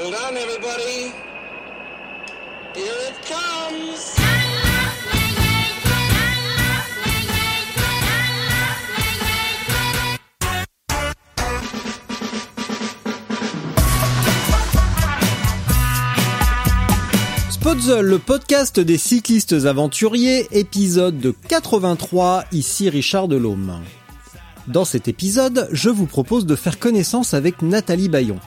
Hold on, everybody. Here it comes. Le podcast des cyclistes aventuriers, épisode 83, ici Richard Delhomme. Dans cet épisode, je vous propose de faire connaissance avec Nathalie Bayon.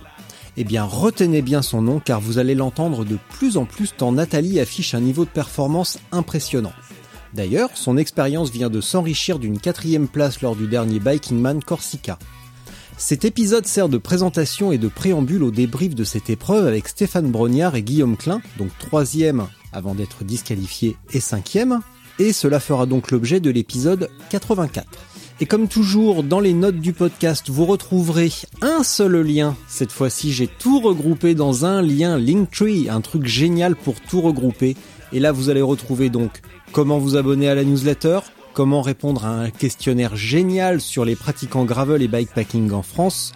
Eh bien, retenez bien son nom car vous allez l'entendre de plus en plus tant Nathalie affiche un niveau de performance impressionnant. D'ailleurs, son expérience vient de s'enrichir d'une quatrième place lors du dernier Biking Man Corsica. Cet épisode sert de présentation et de préambule au débrief de cette épreuve avec Stéphane Brognard et Guillaume Klein, donc troisième avant d'être disqualifié et cinquième, et cela fera donc l'objet de l'épisode 84. Et comme toujours, dans les notes du podcast, vous retrouverez un seul lien. Cette fois-ci, j'ai tout regroupé dans un lien Linktree, un truc génial pour tout regrouper. Et là, vous allez retrouver donc comment vous abonner à la newsletter, comment répondre à un questionnaire génial sur les pratiquants gravel et bikepacking en France.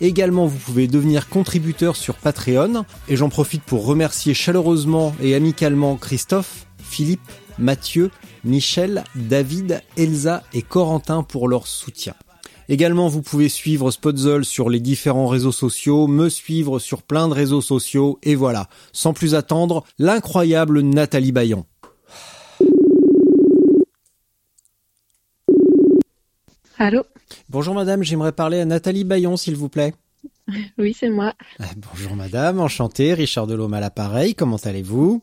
Également, vous pouvez devenir contributeur sur Patreon. Et j'en profite pour remercier chaleureusement et amicalement Christophe, Philippe, Mathieu, Michel, David, Elsa et Corentin pour leur soutien. Également, vous pouvez suivre Spotzol sur les différents réseaux sociaux, me suivre sur plein de réseaux sociaux, et voilà, sans plus attendre, l'incroyable Nathalie Bayon. Allô? Bonjour madame, j'aimerais parler à Nathalie Bayon, s'il vous plaît. Oui, c'est moi. Ah, Bonjour madame, enchanté, Richard Delhomme à l'appareil, comment allez-vous?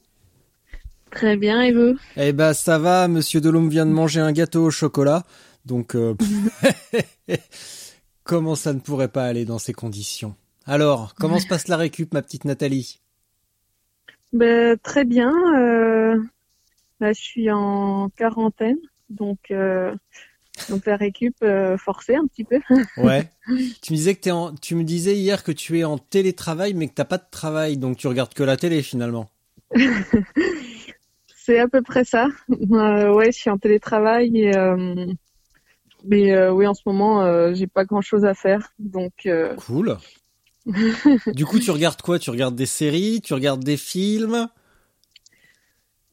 Très bien, et vous? Eh ben ça va, monsieur Delhomme vient de manger un gâteau au chocolat, donc euh, comment ça ne pourrait pas aller dans ces conditions? Alors, comment se passe la récup, ma petite Nathalie? Ben, Très bien. euh, Là, je suis en quarantaine, donc, euh, donc la récup euh, forcée un petit peu. Ouais. tu me disais que t'es en... tu me disais hier que tu es en télétravail, mais que t'as pas de travail, donc tu regardes que la télé finalement. C'est à peu près ça. Euh, ouais, je suis en télétravail, et, euh, mais euh, oui, en ce moment, euh, j'ai pas grand-chose à faire, donc Cool. du coup, tu regardes quoi? Tu regardes des séries? Tu regardes des films?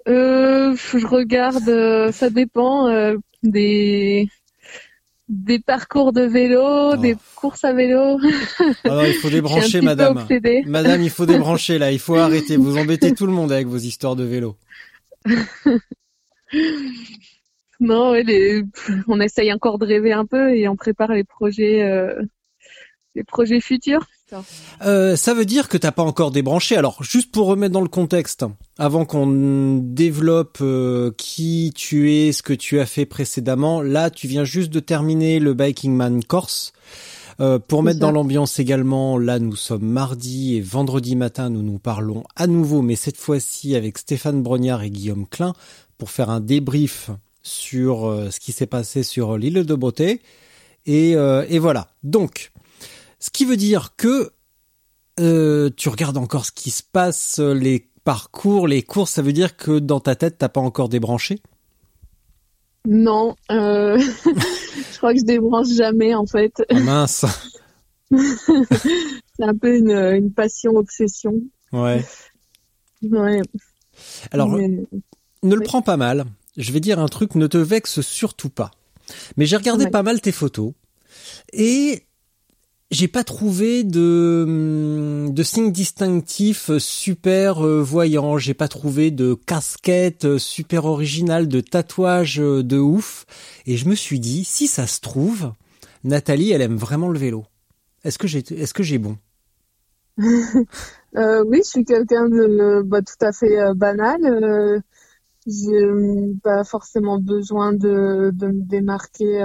Euh, je regarde. ça dépend des des parcours de vélo, Oh. des courses à vélo. Ah non, il faut débrancher, madame. Madame, il faut débrancher là. Il faut arrêter. Vous embêtez tout le monde avec vos histoires de vélo. Non, on essaye encore de rêver un peu et on prépare les projets, euh, les projets futurs. Euh, ça veut dire que t'as pas encore débranché. Alors, juste pour remettre dans le contexte, avant qu'on développe euh, qui tu es, ce que tu as fait précédemment, là, tu viens juste de terminer le Biking Man Corse. Euh, pour mettre ça. dans l'ambiance également, là, nous sommes mardi et vendredi matin, nous nous parlons à nouveau, mais cette fois-ci avec Stéphane Brognard et Guillaume Klein, pour faire un débrief sur euh, ce qui s'est passé sur l'île de Beauté. Et, euh, et voilà. Donc, ce qui veut dire que euh, tu regardes encore ce qui se passe, euh, les parcours, les courses, ça veut dire que dans ta tête, t'as pas encore débranché? Non, euh, je crois que je débranche jamais en fait. Ah mince C'est un peu une, une passion obsession. Ouais. Ouais. Alors, mais- ne le prends pas mal. Je vais dire un truc, ne te vexe surtout pas. Mais j'ai regardé Ouais. pas mal tes photos et j'ai pas trouvé de hum, de signes distinctifs super euh, voyants. J'ai pas trouvé de casquette euh, super originale, de tatouage euh, de ouf. Et je me suis dit, si ça se trouve, Nathalie, elle aime vraiment le vélo. Est-ce que j'ai bon? Oui, je suis quelqu'un de bah, tout à fait banal. Euh, j'ai pas forcément besoin de, de me démarquer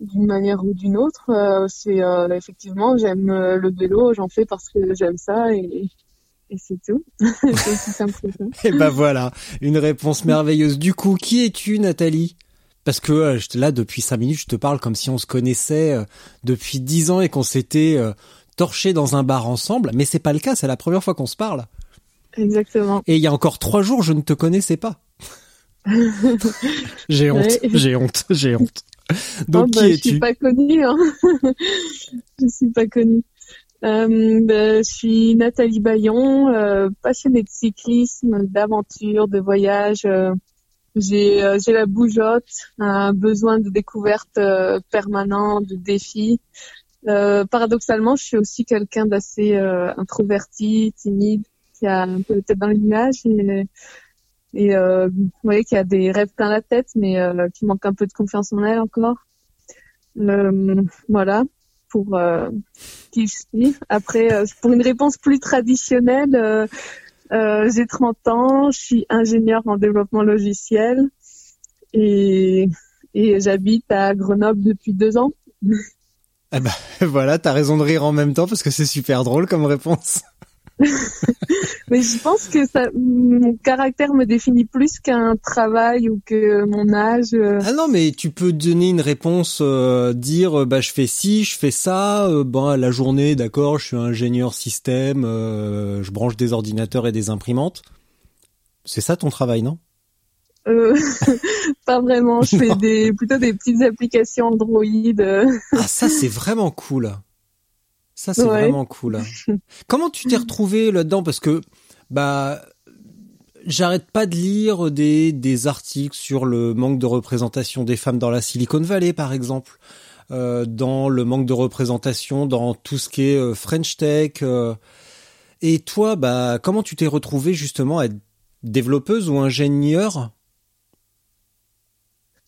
d'une manière ou d'une autre. Euh, c'est euh, effectivement, j'aime euh, le vélo, j'en fais parce que j'aime ça et, et c'est tout. c'est aussi simple que ça. Et ben voilà, une réponse merveilleuse. Du coup, qui es-tu, Nathalie? Parce que là, depuis cinq minutes, je te parle comme si on se connaissait depuis dix ans et qu'on s'était torché dans un bar ensemble. Mais c'est pas le cas, c'est la première fois qu'on se parle. Exactement. Et il y a encore trois jours, je ne te connaissais pas. j'ai honte, Ouais. j'ai honte, j'ai honte. Donc Oh, bah, qui je suis es-tu pas connue. Hein. je suis pas connue. Euh, bah, je suis Nathalie Bayon, euh, passionnée de cyclisme, d'aventure, de voyage. euh, j'ai euh, j'ai la bougeotte, un besoin de découverte permanent, de défis. Euh, paradoxalement, je suis aussi quelqu'un d'assez introverti, timide, qui a un peu la tête dans le nuage et, et euh, vous voyez qui a des rêves plein la tête, mais euh, qui manque un peu de confiance en elle encore. Euh, voilà pour euh, qui je suis. Après, euh, pour une réponse plus traditionnelle, j'ai 30 ans, je suis ingénieur en développement logiciel et, et j'habite à Grenoble depuis deux ans. Eh ben, voilà, t'as raison de rire en même temps parce que c'est super drôle comme réponse. Mais je pense que ça, mon caractère me définit plus qu'un travail ou que mon âge. euh. Ah non, mais tu peux donner une réponse, euh, dire euh, bah je fais ci, je fais ça, euh, bon la journée, d'accord, je suis ingénieur système, euh, je branche des ordinateurs et des imprimantes. C'est ça ton travail, non? Euh, pas vraiment. Je fais des, plutôt des petites applications Android. Ah ça c'est vraiment cool. Ça c'est Ouais. vraiment cool. Comment tu t'es retrouvé là-dedans? Parce que bah j'arrête pas de lire des des articles sur le manque de représentation des femmes dans la Silicon Valley par exemple, euh, dans le manque de représentation dans tout ce qui est euh, French Tech. euh. et toi bah comment tu t'es retrouvé justement à être développeuse ou ingénieure?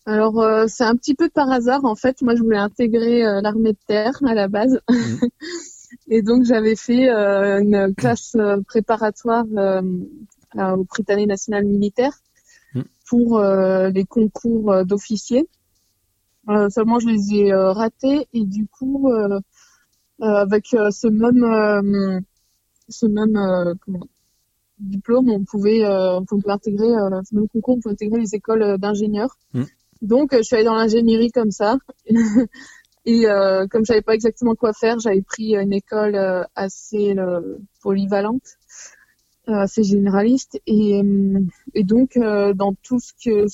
Alors euh, c'est un petit peu par hasard en fait. Moi je voulais intégrer euh, l'armée de terre à la base, et donc j'avais fait euh, une classe préparatoire au Britannique national militaire Mm. pour les concours d'officiers. Seulement je les ai ratés et du coup avec ce même ce même comment, diplôme on pouvait on pouvait intégrer ce même concours on pouvait intégrer les écoles d'ingénieurs. Mm. Donc, euh, je suis allée dans l'ingénierie comme ça. Et euh, comme je savais pas exactement quoi faire, j'avais pris une école euh, assez euh, polyvalente, euh, assez généraliste. Et, et donc, dans tout ce que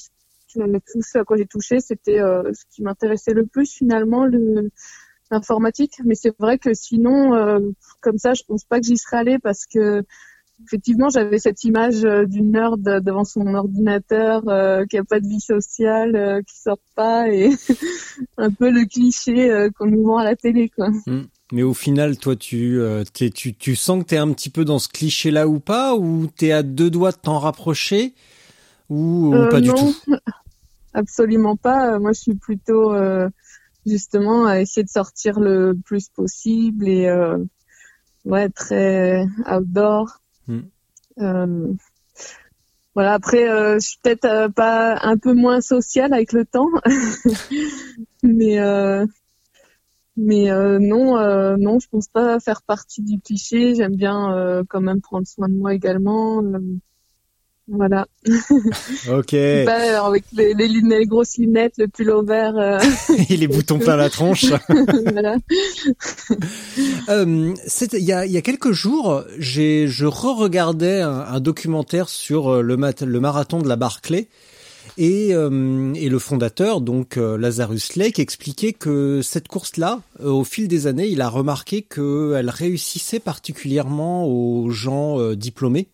tout ce à quoi j'ai touché, c'était ce qui m'intéressait le plus finalement, le l'informatique. Mais c'est vrai que sinon, comme ça, je pense pas que j'y serais allée parce que effectivement, j'avais cette image euh, d'une nerd devant son ordinateur, euh, qui a pas de vie sociale, euh, qui sort pas, et un peu le cliché euh, qu'on nous vend à la télé, quoi. Hmm. Mais au final, toi, tu, euh, t'es- tu, tu sens que t'es un petit peu dans ce cliché-là ou pas, ou t'es à deux doigts de t'en rapprocher, ou, ou Euh, pas du non, tout? Absolument pas. Moi, je suis plutôt euh, justement à essayer de sortir le plus possible et euh, ouais, très outdoor. Hmm. Euh, voilà. Après, euh, je suis peut-être euh, pas un peu moins sociale avec le temps, mais euh, mais euh, non, euh, non, je pense pas faire partie du cliché. J'aime bien quand même prendre soin de moi également. Voilà. Ok. Pas euh, avec les, les lunettes, les grosses lunettes, le pull vert. euh, Et les boutons plein la tronche. voilà. Euh, il y a, y a quelques jours, j'ai, je re-regardais un, un documentaire sur euh, le, mat- le marathon de la Barclay. Et, euh, et le fondateur, donc euh, Lazarus Lake, expliquait que cette course-là, euh, au fil des années, il a remarqué qu'elle réussissait particulièrement aux gens euh, diplômés.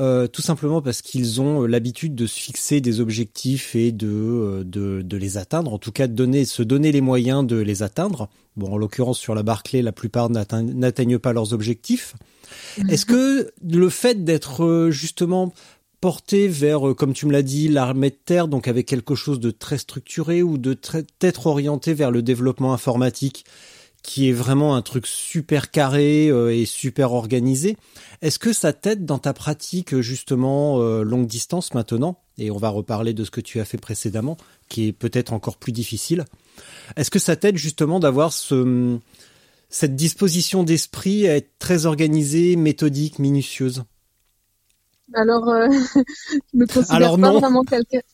Euh, tout simplement parce qu'ils ont euh, l'habitude de se fixer des objectifs et de, euh, de, de les atteindre, en tout cas de donner, se donner les moyens de les atteindre. Bon, en l'occurrence sur la Barclay, la plupart n'atteignent pas leurs objectifs. Est-ce que le fait d'être euh, justement porté vers, comme tu me l'as dit, l'armée de terre, donc avec quelque chose de très structuré ou de très- peut-être orienté vers le développement informatique, qui est vraiment un truc super carré euh, et super organisé, est-ce que ça t'aide dans ta pratique justement euh, longue distance maintenant et on va reparler de ce que tu as fait précédemment, qui est peut-être encore plus difficile. Est-ce que ça t'aide justement d'avoir ce, cette disposition d'esprit à être très organisée, méthodique, minutieuse? Alors, euh, je me considère pas vraiment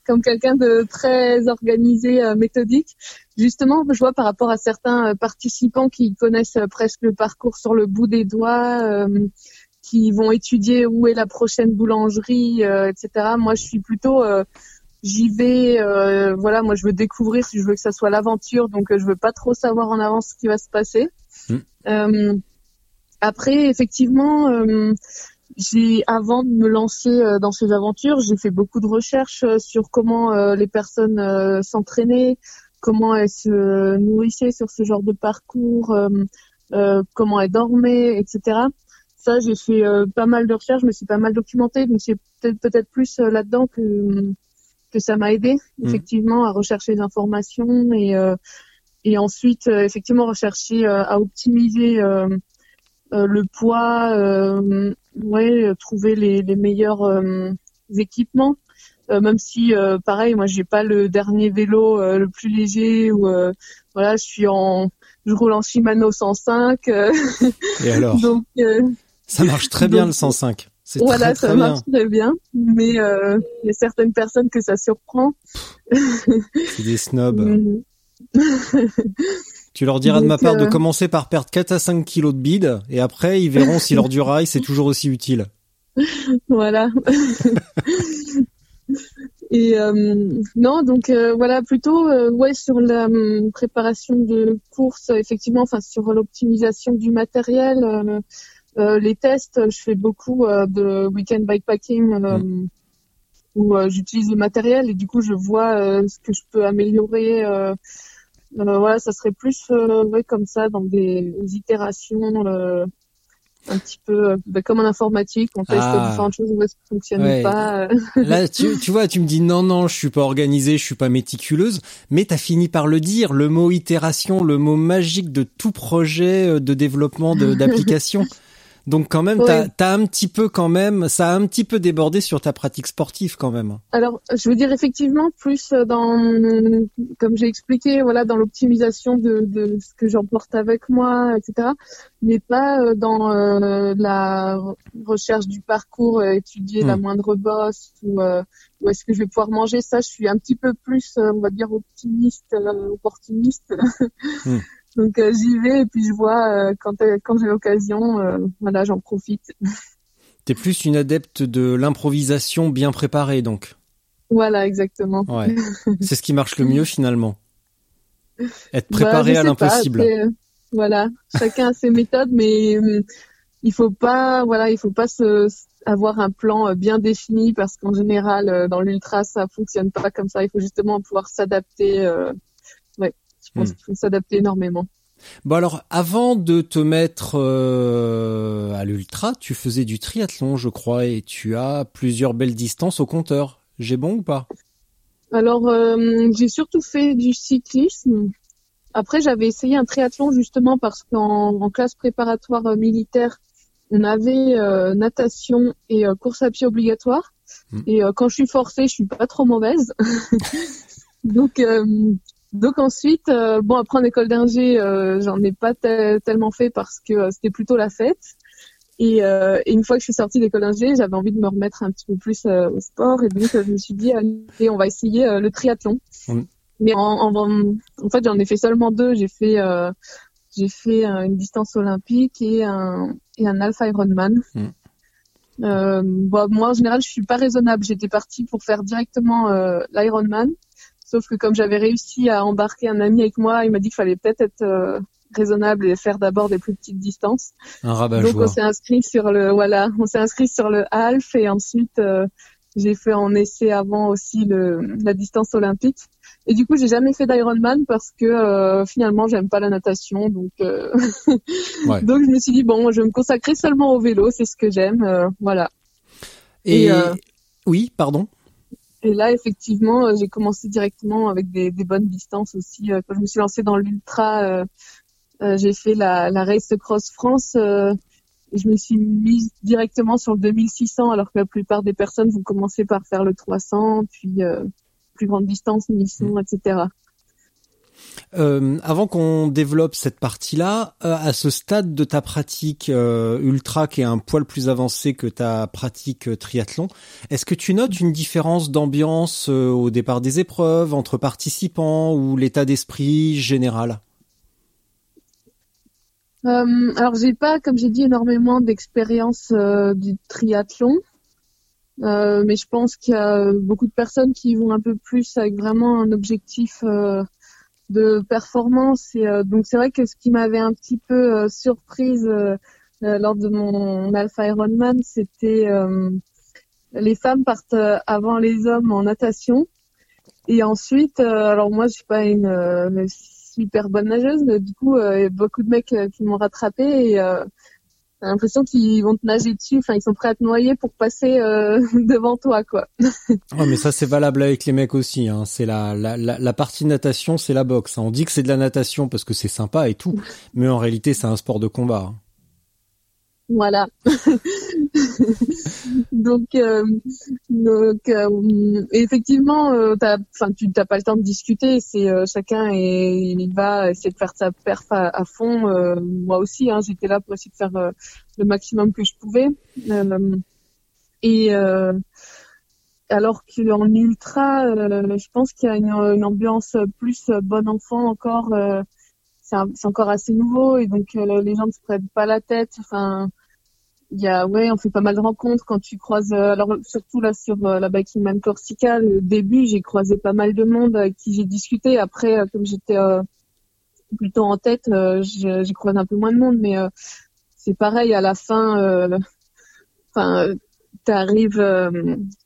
comme quelqu'un de très organisé, euh, méthodique. Justement, je vois par rapport à certains euh, participants qui connaissent presque le parcours sur le bout des doigts, qui vont étudier où est la prochaine boulangerie, etc. Moi, je suis plutôt, j'y vais, voilà, moi je veux découvrir, si je veux que ça soit l'aventure, donc je veux pas trop savoir en avance ce qui va se passer. Mmh. après, effectivement j'ai, avant de me lancer euh, dans ces aventures, j'ai fait beaucoup de recherches euh, sur comment euh, les personnes s'entraînaient, comment elles se nourrissaient sur ce genre de parcours, comment elles dormaient, etc. Ça, j'ai fait pas mal de recherches, je me suis pas mal documentée, donc c'est peut-être peut-être plus là-dedans que que ça m'a aidé mmh. effectivement à rechercher des informations et et ensuite effectivement rechercher à optimiser le poids, euh, ouais, trouver les, les meilleurs euh, équipements. même si, pareil, moi, j'ai pas le dernier vélo le plus léger ou voilà, je suis en, je roule en Shimano 105. Et alors? Donc, ça marche très bien le 105. Voilà, très, ça marche bien. très bien, mais il y a certaines personnes que ça surprend. C'est des snobs. Tu leur diras de ma part de euh, commencer par perdre 4 à 5 kilos de bide et après ils verront si leur du rail c'est toujours aussi utile. Voilà. et euh, non, donc euh, voilà, plutôt ouais sur la hum, préparation de courses, effectivement, enfin sur l'optimisation du matériel, les tests, je fais beaucoup de weekend bikepacking. Mm. où j'utilise le matériel et du coup je vois ce que je peux améliorer euh, voilà, ça serait plus euh, ouais, comme ça dans des itérations euh, un petit peu bah, comme en informatique, on teste ah. différentes choses où ça fonctionne pas. Là, tu, tu vois, tu me dis non, non, je suis pas organisée, je suis pas méticuleuse, mais t'as fini par le dire, le mot itération, le mot magique de tout projet de développement d'application. Donc quand même, t'as as un petit peu quand même, ça a un petit peu débordé sur ta pratique sportive quand même. Alors, je veux dire effectivement plus dans, comme j'ai expliqué, voilà, dans l'optimisation de, de, ce que j'emporte avec moi, etc. Mais pas euh, dans euh, la recherche du parcours, euh, étudier la hmm. moindre bosse ou où est-ce que je vais pouvoir manger. Ça, je suis un petit peu plus, on va dire, optimiste, opportuniste. Hmm. Donc euh, j'y vais et puis je vois euh, quand euh, quand j'ai l'occasion, voilà, j'en profite. T'es plus une adepte de l'improvisation bien préparée donc. Voilà, exactement. Ouais. C'est ce qui marche le mieux finalement. Être bah, préparé à l'impossible. Voilà, chacun a ses méthodes, mais il faut pas, voilà, il faut pas se, avoir un plan bien défini parce qu'en général, dans l'ultra, ça fonctionne pas comme ça. Il faut justement pouvoir s'adapter. ouais. Je pense hmm. qu'il faut s'adapter énormément. Bon alors, avant de te mettre euh, à l'ultra, tu faisais du triathlon, je crois, et tu as plusieurs belles distances au compteur. J'ai bon ou pas? Alors, euh, j'ai surtout fait du cyclisme. Après, j'avais essayé un triathlon justement parce qu'en classe préparatoire euh, militaire, on avait natation et course à pied obligatoire. Hmm. Et quand je suis forcée, je suis pas trop mauvaise. Donc, donc ensuite, euh, bon après en école d'ingé, euh, j'en ai pas tellement fait parce que euh, c'était plutôt la fête. Et, et, une fois que je suis sortie d'école d'ingé, j'avais envie de me remettre un petit peu plus au sport et donc je me suis dit allez, on va essayer le triathlon. Mais en, en, fait, j'en ai fait seulement deux. J'ai fait j'ai fait une distance olympique et un et un Alpha Ironman. Mm. Euh, bon, moi, en général, je suis pas raisonnable. J'étais partie pour faire directement euh, l'Ironman. Sauf que comme j'avais réussi à embarquer un ami avec moi, il m'a dit qu'il fallait peut-être être, euh, raisonnable et faire d'abord des plus petites distances. Un rabat Donc on s'est inscrit sur le voilà, on s'est inscrit sur le half et ensuite euh, j'ai fait en essai avant aussi le, la distance olympique. Et du coup, j'ai jamais fait d'Ironman parce que euh, finalement, j'aime pas la natation, donc euh, donc je me suis dit bon, je vais me consacrer seulement au vélo, c'est ce que j'aime, voilà. Et, et oui, pardon. Et là, effectivement, euh, j'ai commencé directement avec des, des, bonnes distances aussi. Euh, quand je me suis lancée dans l'ultra, euh, j'ai fait la, la Race Cross France je me suis mise directement sur le 2600 alors que la plupart des personnes vont commencer par faire le 300 puis euh, plus grande distance 1100 etc. Euh, avant qu'on développe cette partie-là, euh, à ce stade de ta pratique euh, ultra qui est un poil plus avancé que ta pratique triathlon, est-ce que tu notes une différence d'ambiance au départ des épreuves entre participants ou l'état d'esprit général? Alors j'ai pas, comme j'ai dit, énormément d'expérience du triathlon. mais je pense qu'il y a beaucoup de personnes qui vont un peu plus avec vraiment un objectif de performance. Et euh, donc c'est vrai que ce qui m'avait un petit peu euh, surprise euh, lors de mon Alpha Ironman, c'était les femmes partent avant les hommes en natation. Et ensuite, alors moi je suis pas une, super bonne nageuse, mais du coup beaucoup de mecs qui m'ont rattrapé et T'as l'impression qu'ils vont te nager dessus, enfin ils sont prêts à te noyer pour passer euh, devant toi quoi. oh, mais ça c'est valable avec les mecs aussi. Hein. C'est la, la, la, partie natation, c'est la boxe. Hein. On dit que c'est de la natation parce que c'est sympa et tout, mais en réalité c'est un sport de combat. Hein. Voilà. donc, euh, donc euh, effectivement, euh, enfin, tu n'as pas le temps de discuter. C'est chacun et il va essayer de faire sa perf à, fond. moi aussi, hein, j'étais là pour essayer de faire le maximum que je pouvais. et alors qu'en ultra, je pense qu'il y a une, une, ambiance plus bon enfant encore. c'est encore assez nouveau et donc les gens ne se prennent pas la tête. Enfin il y a ouais on fait pas mal de rencontres quand tu croises euh, alors surtout là sur euh, la Biking Man Corsica le début j'ai croisé pas mal de monde avec qui j'ai discuté. Après euh, comme j'étais plutôt en tête j'ai croisé un peu moins de monde mais c'est pareil à la fin enfin t'arrives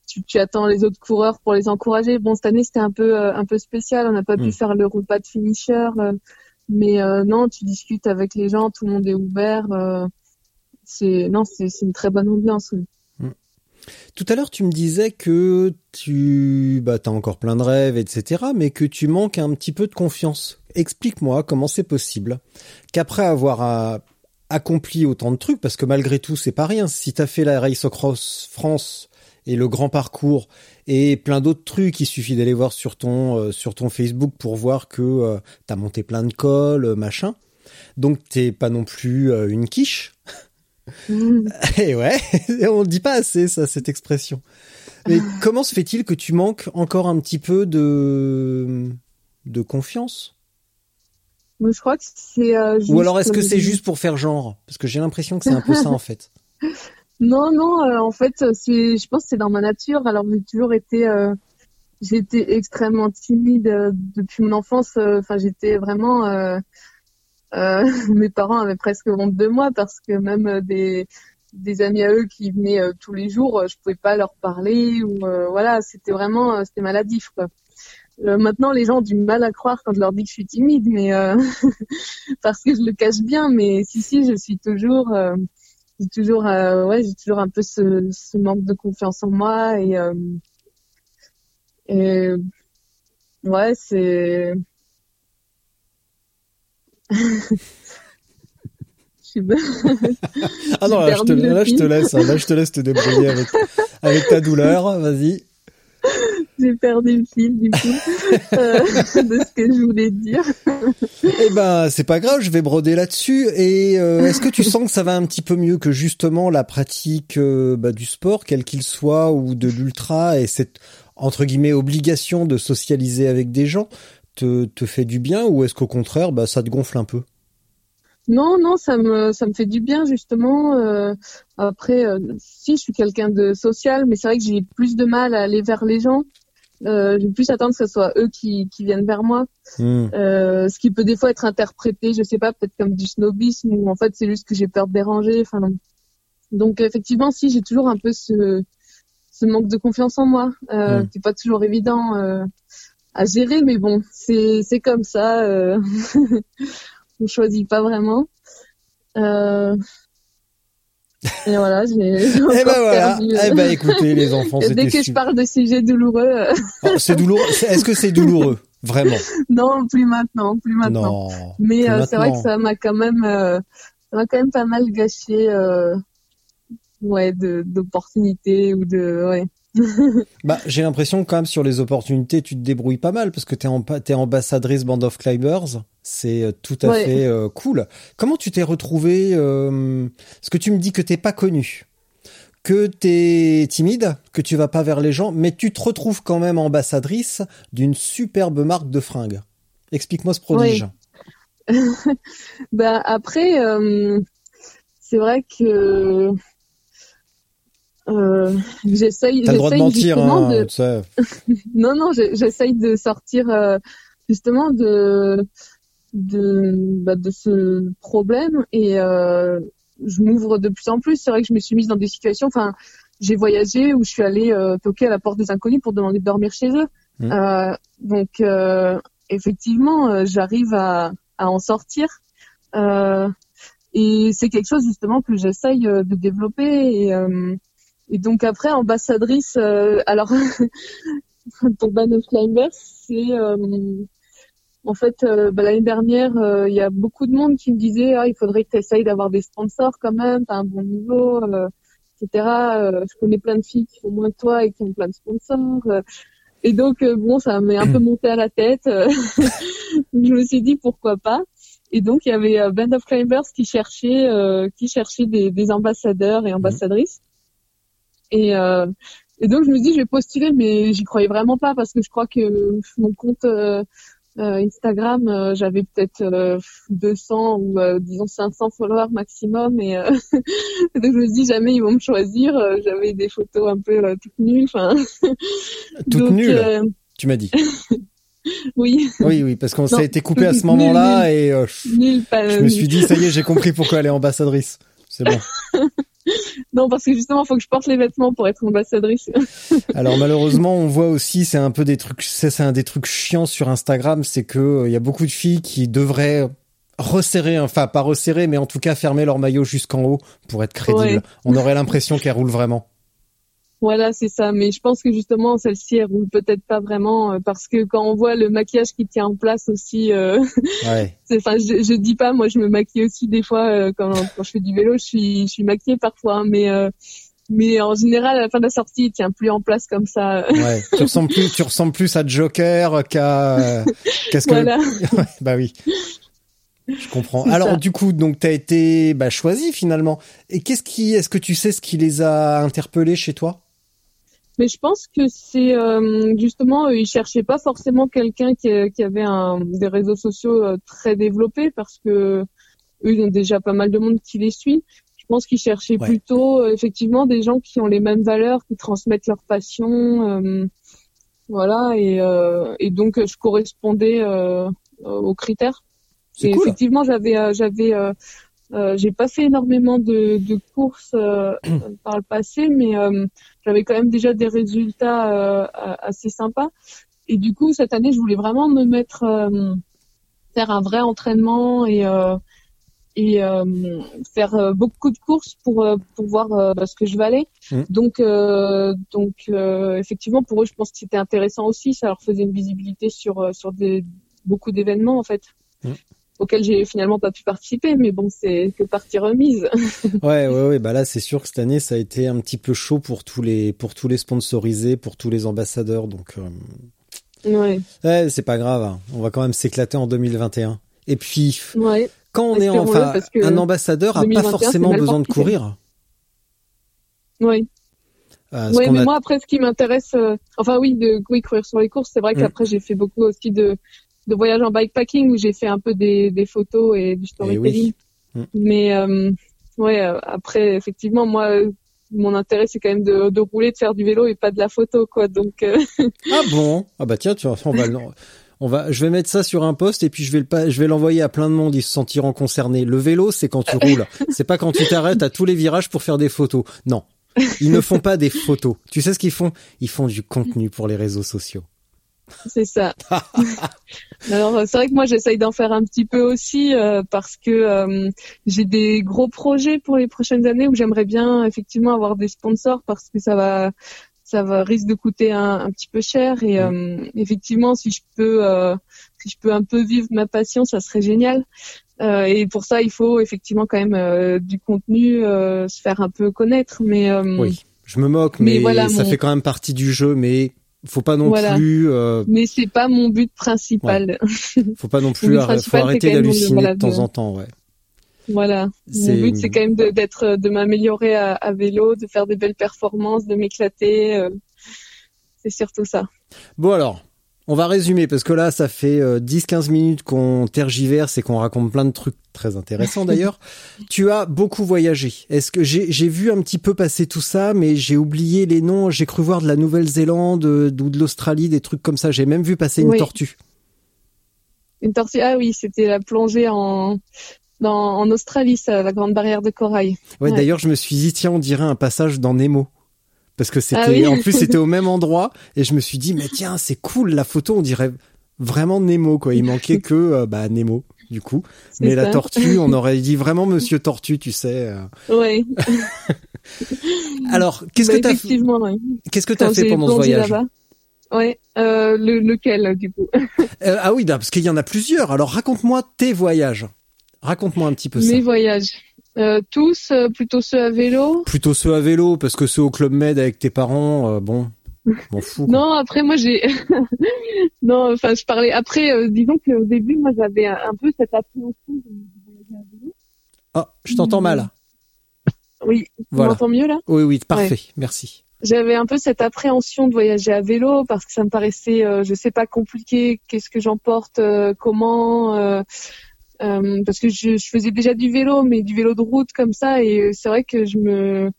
tu, tu attends les autres coureurs pour les encourager. Bon cette année c'était un peu un peu spécial. On n'a pas pu mm. faire le repas de finisher mais non tu discutes avec les gens tout le monde est ouvert c'est non, c'est une très bonne ambiance. Mm. Tout à l'heure, tu me disais que tu bah, as encore plein de rêves, etc., mais que tu manques un petit peu de confiance. Explique-moi comment c'est possible qu'après avoir accompli autant de trucs, parce que malgré tout, c'est pas rien. Si t'as fait la Race Cross France et le grand parcours et plein d'autres trucs, il suffit d'aller voir sur ton euh, sur ton Facebook pour voir que tu euh, t'as monté plein de cols, euh, machin. Donc t'es pas non plus une quiche. Et ouais, on ne dit pas assez ça, cette expression. Mais comment se fait-il que tu manques encore un petit peu de, de confiance? Je crois que c'est. Euh, Ou alors est-ce que c'est juste pour faire genre? Parce que j'ai l'impression que c'est un peu ça en fait. Non, non, euh, en fait, je pense que c'est dans ma nature. Alors j'ai toujours été. Euh, j'étais extrêmement timide depuis mon enfance. Enfin, j'étais vraiment euh, mes parents avaient presque honte de moi parce que même euh, des, des amis à eux qui venaient euh, tous les jours, je pouvais pas leur parler ou voilà, c'était vraiment c'était maladif quoi. maintenant, les gens ont du mal à croire quand je leur dis que je suis timide, mais parce que je le cache bien. Mais si, si, je suis toujours, j'ai toujours, ouais, j'ai toujours un peu ce, ce, manque de confiance en moi et, et ouais, c'est, ah non, là je, te, là je, te, laisse, hein. là je te laisse te débrouiller avec, avec ta douleur, vas-y. J'ai perdu le fil du coup euh, de ce que je voulais dire. Eh ben, c'est pas grave, je vais broder là-dessus. Et euh, est-ce que tu sens que ça va un petit peu mieux que justement la pratique euh, bah, du sport, quel qu'il soit, ou de l'ultra, et cette entre guillemets obligation de socialiser avec des gens? Te, te fait du bien ou est-ce qu'au contraire, bah, ça te gonfle un peu? Non, non, ça me ça me fait du bien justement. Euh, après, euh, si je suis quelqu'un de social, mais c'est vrai que j'ai plus de mal à aller vers les gens. Euh, j'ai plus attendre que ce soit eux qui, qui viennent vers moi. Hmm. Euh, ce qui peut des fois être interprété, je sais pas, peut-être comme du snobisme ou en fait c'est juste que j'ai peur de déranger. Enfin Donc effectivement, si j'ai toujours un peu ce ce manque de confiance en moi, euh, hmm. c'est pas toujours évident. Euh, à gérer, mais bon, c'est c'est comme ça. Euh... on choisit pas vraiment. Euh... Et voilà, j'ai. Eh ben voilà. Eh ben écoutez, les enfants, dès que je parle de sujets douloureux. Euh, oh, c'est douloureux. Est-ce que c'est douloureux Vraiment? Non, plus maintenant, plus maintenant. Non, Mais euh, c'est vrai que ça m'a quand même. Euh, ça m'a quand même pas mal gâché, euh, ouais, d'opportunités ou de, ouais. bah, j'ai l'impression quand même sur les opportunités, tu te débrouilles pas mal parce que t'es en, es ambassadrice Band of Climbers. C'est euh, tout à fait euh, cool. Comment tu t'es retrouvée euh, Parce que tu me dis que t'es pas connue, que t'es timide, que tu vas pas vers les gens, mais tu te retrouves quand même ambassadrice d'une superbe marque de fringues. Explique-moi ce prodige. bah après, c'est vrai que euh, j'essaye. T'as le droit de mentir, hein, de... non, non, j'essaye de sortir euh, justement de de bah, de ce problème et euh, je m'ouvre de plus en plus. C'est vrai que je me suis mise dans des situations. Enfin, j'ai voyagé où je suis allée euh, toquer à la porte des inconnus pour demander de dormir chez eux. Mmh. Euh, donc effectivement, j'arrive à, à en sortir. et c'est quelque chose justement que j'essaye de développer et et donc après, ambassadrice, euh, alors pour Band of Climbers, c'est euh, en fait euh, bah, l'année dernière, il y a beaucoup de monde qui me disait ah, il faudrait que tu essayes d'avoir des sponsors quand même, t'as un bon niveau, etc. je connais plein de filles qui font moins que toi et qui ont plein de sponsors. et donc bon, ça m'est un peu monté à la tête. je me suis dit pourquoi pas. Et donc il y avait Band of Climbers qui cherchait qui cherchait des, des ambassadeurs et ambassadrices. Et, euh, et donc je me dis je vais postuler, mais j'y croyais vraiment pas parce que je crois que mon compte euh, euh Instagram, j'avais peut-être 200 ou disons 500 followers maximum et donc je me dis jamais ils vont me choisir. j'avais des photos un peu toutes nulles, enfin. toutes nulles. Tu m'as dit. Oui. Oui, oui, parce qu'on s'est été coupé à ce moment-là et je me suis dit ça y est, j'ai compris pourquoi elle est ambassadrice. C'est bon. non, parce que justement, il faut que je porte les vêtements pour être ambassadrice. Alors malheureusement, on voit aussi, c'est un peu des trucs, c'est un des trucs chiants sur Instagram, c'est que il euh, y a beaucoup de filles qui devraient resserrer, enfin pas resserrer, mais en tout cas fermer leur maillot jusqu'en haut pour être crédible. On aurait l'impression qu'elles roulent vraiment. Voilà, c'est ça. Mais je pense que justement, celle-ci, elle roule peut-être pas vraiment euh, parce que quand on voit le maquillage qui tient en place aussi, euh, ouais. enfin, je, je dis pas, moi, je me maquille aussi des fois euh, quand, quand je fais du vélo, je suis, je suis maquillée parfois, hein, mais euh, mais en général, à la fin de la sortie, il tient plus en place comme ça. Ouais, tu ressembles plus, tu ressembles plus à Joker qu'à qu'est-ce que voilà. bah oui. Je comprends. Alors du coup, donc t'as été bah, choisi finalement. Et qu'est-ce qui, est-ce que tu sais ce qui les a interpellés chez toi? Mais je pense que c'est euh, justement, euh, ils cherchaient pas forcément quelqu'un qui, qui, avait un, des réseaux sociaux euh, très développés parce que eux, ils ont déjà pas mal de monde qui les suit. Je pense qu'ils cherchaient plutôt euh, effectivement des gens qui ont les mêmes valeurs, qui transmettent leur passion, voilà. Et, et, donc je correspondais aux critères. Et effectivement, j'avais j'avais euh, j'ai pas fait énormément de, de courses euh, par le passé, mais euh, j'avais quand même déjà des résultats assez sympas. Et du coup, cette année, je voulais vraiment me mettre faire un vrai entraînement et et faire beaucoup de courses pour pour voir ce que je valais. Mmh. Donc donc effectivement pour eux, je pense que c'était intéressant aussi. Ça leur faisait une visibilité sur sur des beaucoup d'événements en fait. Mmh auquel j'ai finalement pas pu participer, mais bon, c'est que partie remise. ouais, ouais, ouais, bah là, c'est sûr que cette année, ça a été un petit peu chaud pour tous les, pour tous les sponsorisés, pour tous les ambassadeurs, donc. Euh... Ouais. ouais c'est pas grave. Hein. On va quand même s'éclater en 2021. Et puis, ouais. quand on est enfin, un ambassadeur a pas forcément besoin de courir. Oui. Euh, oui, mais moi après, ce qui m'intéresse, euh, enfin oui, de oui, courir sur les courses, c'est vrai mm. qu'après j'ai fait beaucoup aussi de de voyage en bikepacking où j'ai fait un peu des, des photos et du storytelling. Eh mm. Mais euh, ouais, euh, après effectivement moi mon intérêt c'est quand même de, de rouler, de faire du vélo et pas de la photo quoi. Donc euh, ah bon? Ah bah tiens tu on va on va je vais mettre ça sur un poste et puis je vais le je vais l'envoyer à plein de monde ils se sentiront concernés. Le vélo c'est quand tu roules, c'est pas quand tu t'arrêtes à tous les virages pour faire des photos. Non. Ils ne font pas des photos. Tu sais ce qu'ils font? Ils font du contenu pour les réseaux sociaux. C'est ça. Alors c'est vrai que moi j'essaye d'en faire un petit peu aussi euh, parce que euh, j'ai des gros projets pour les prochaines années où j'aimerais bien effectivement avoir des sponsors parce que ça va ça va risque de coûter un, un petit peu cher et euh, effectivement si je peux euh, si je peux un peu vivre ma passion ça serait génial Euh, et pour ça il faut effectivement quand même euh, du contenu euh, se faire un peu connaître mais euh, Oui, je me moque, Mais mais, voilà, ça mon- fait quand même partie du jeu, mais faut pas non Voilà. plus, euh, mais c'est pas mon but principal faut pas non plus, principal, faut arrêter de- d'halluciner voilà, de temps de- en temps, ouais. voilà mon but c'est quand même de- d'être de m'améliorer à, à vélo de faire des belles performances de m'éclater euh, c'est surtout ça Bon alors, on va résumer parce que là, ça fait euh, 10-15 minutes qu'on tergiverse et qu'on raconte plein de trucs très intéressants d'ailleurs. tu as beaucoup voyagé. Est-ce que j'ai vu un petit peu passer tout ça, mais j'ai oublié les noms. J'ai cru voir de la Nouvelle-Zélande euh, ou de l'Australie, des trucs comme ça. J'ai même vu passer une Oui. tortue. Une tortue, ah oui, c'était la plongée en, dans, en Australie, ça, la grande barrière de corail. Ouais, Ouais. d'ailleurs, je me suis dit tiens, on dirait un passage dans Nemo. Parce que c'était Ah oui. en plus c'était au même endroit et je me suis dit mais tiens, c'est cool la photo, on dirait vraiment Nemo quoi. Il manquait que euh, bah Nemo du coup. Mais la tortue, on aurait dit vraiment Monsieur Tortue, tu sais. euh. Ouais. Alors, qu'est-ce Bah, que t'as fait, ouais. qu'est-ce que t'as fait pendant ce voyage. Ouais, euh, le, lequel, du coup? Euh, Ah oui, bah, parce qu'il y en a plusieurs. Alors raconte-moi tes voyages. Raconte-moi un petit peu Mes ça. voyages. Euh, tous, euh, plutôt ceux à vélo. Plutôt ceux à vélo, parce que ceux au club med avec tes parents, euh, bon, m'en fous. Non, après, moi, j'ai, non, enfin, je parlais, après, euh, disons qu'au début, moi, j'avais un, un peu cette appréhension de voyager à vélo. Ah, je t'entends mal. Oui, tu Voilà. m'entends mieux, là? Oui, oui, parfait. Merci. j'avais un peu cette appréhension de voyager à vélo parce que ça me paraissait, je sais pas, compliqué. Qu'est-ce que j'emporte, comment euh, Parce que je, je faisais déjà du vélo, mais du vélo de route comme ça, et euh, c'est vrai que je me,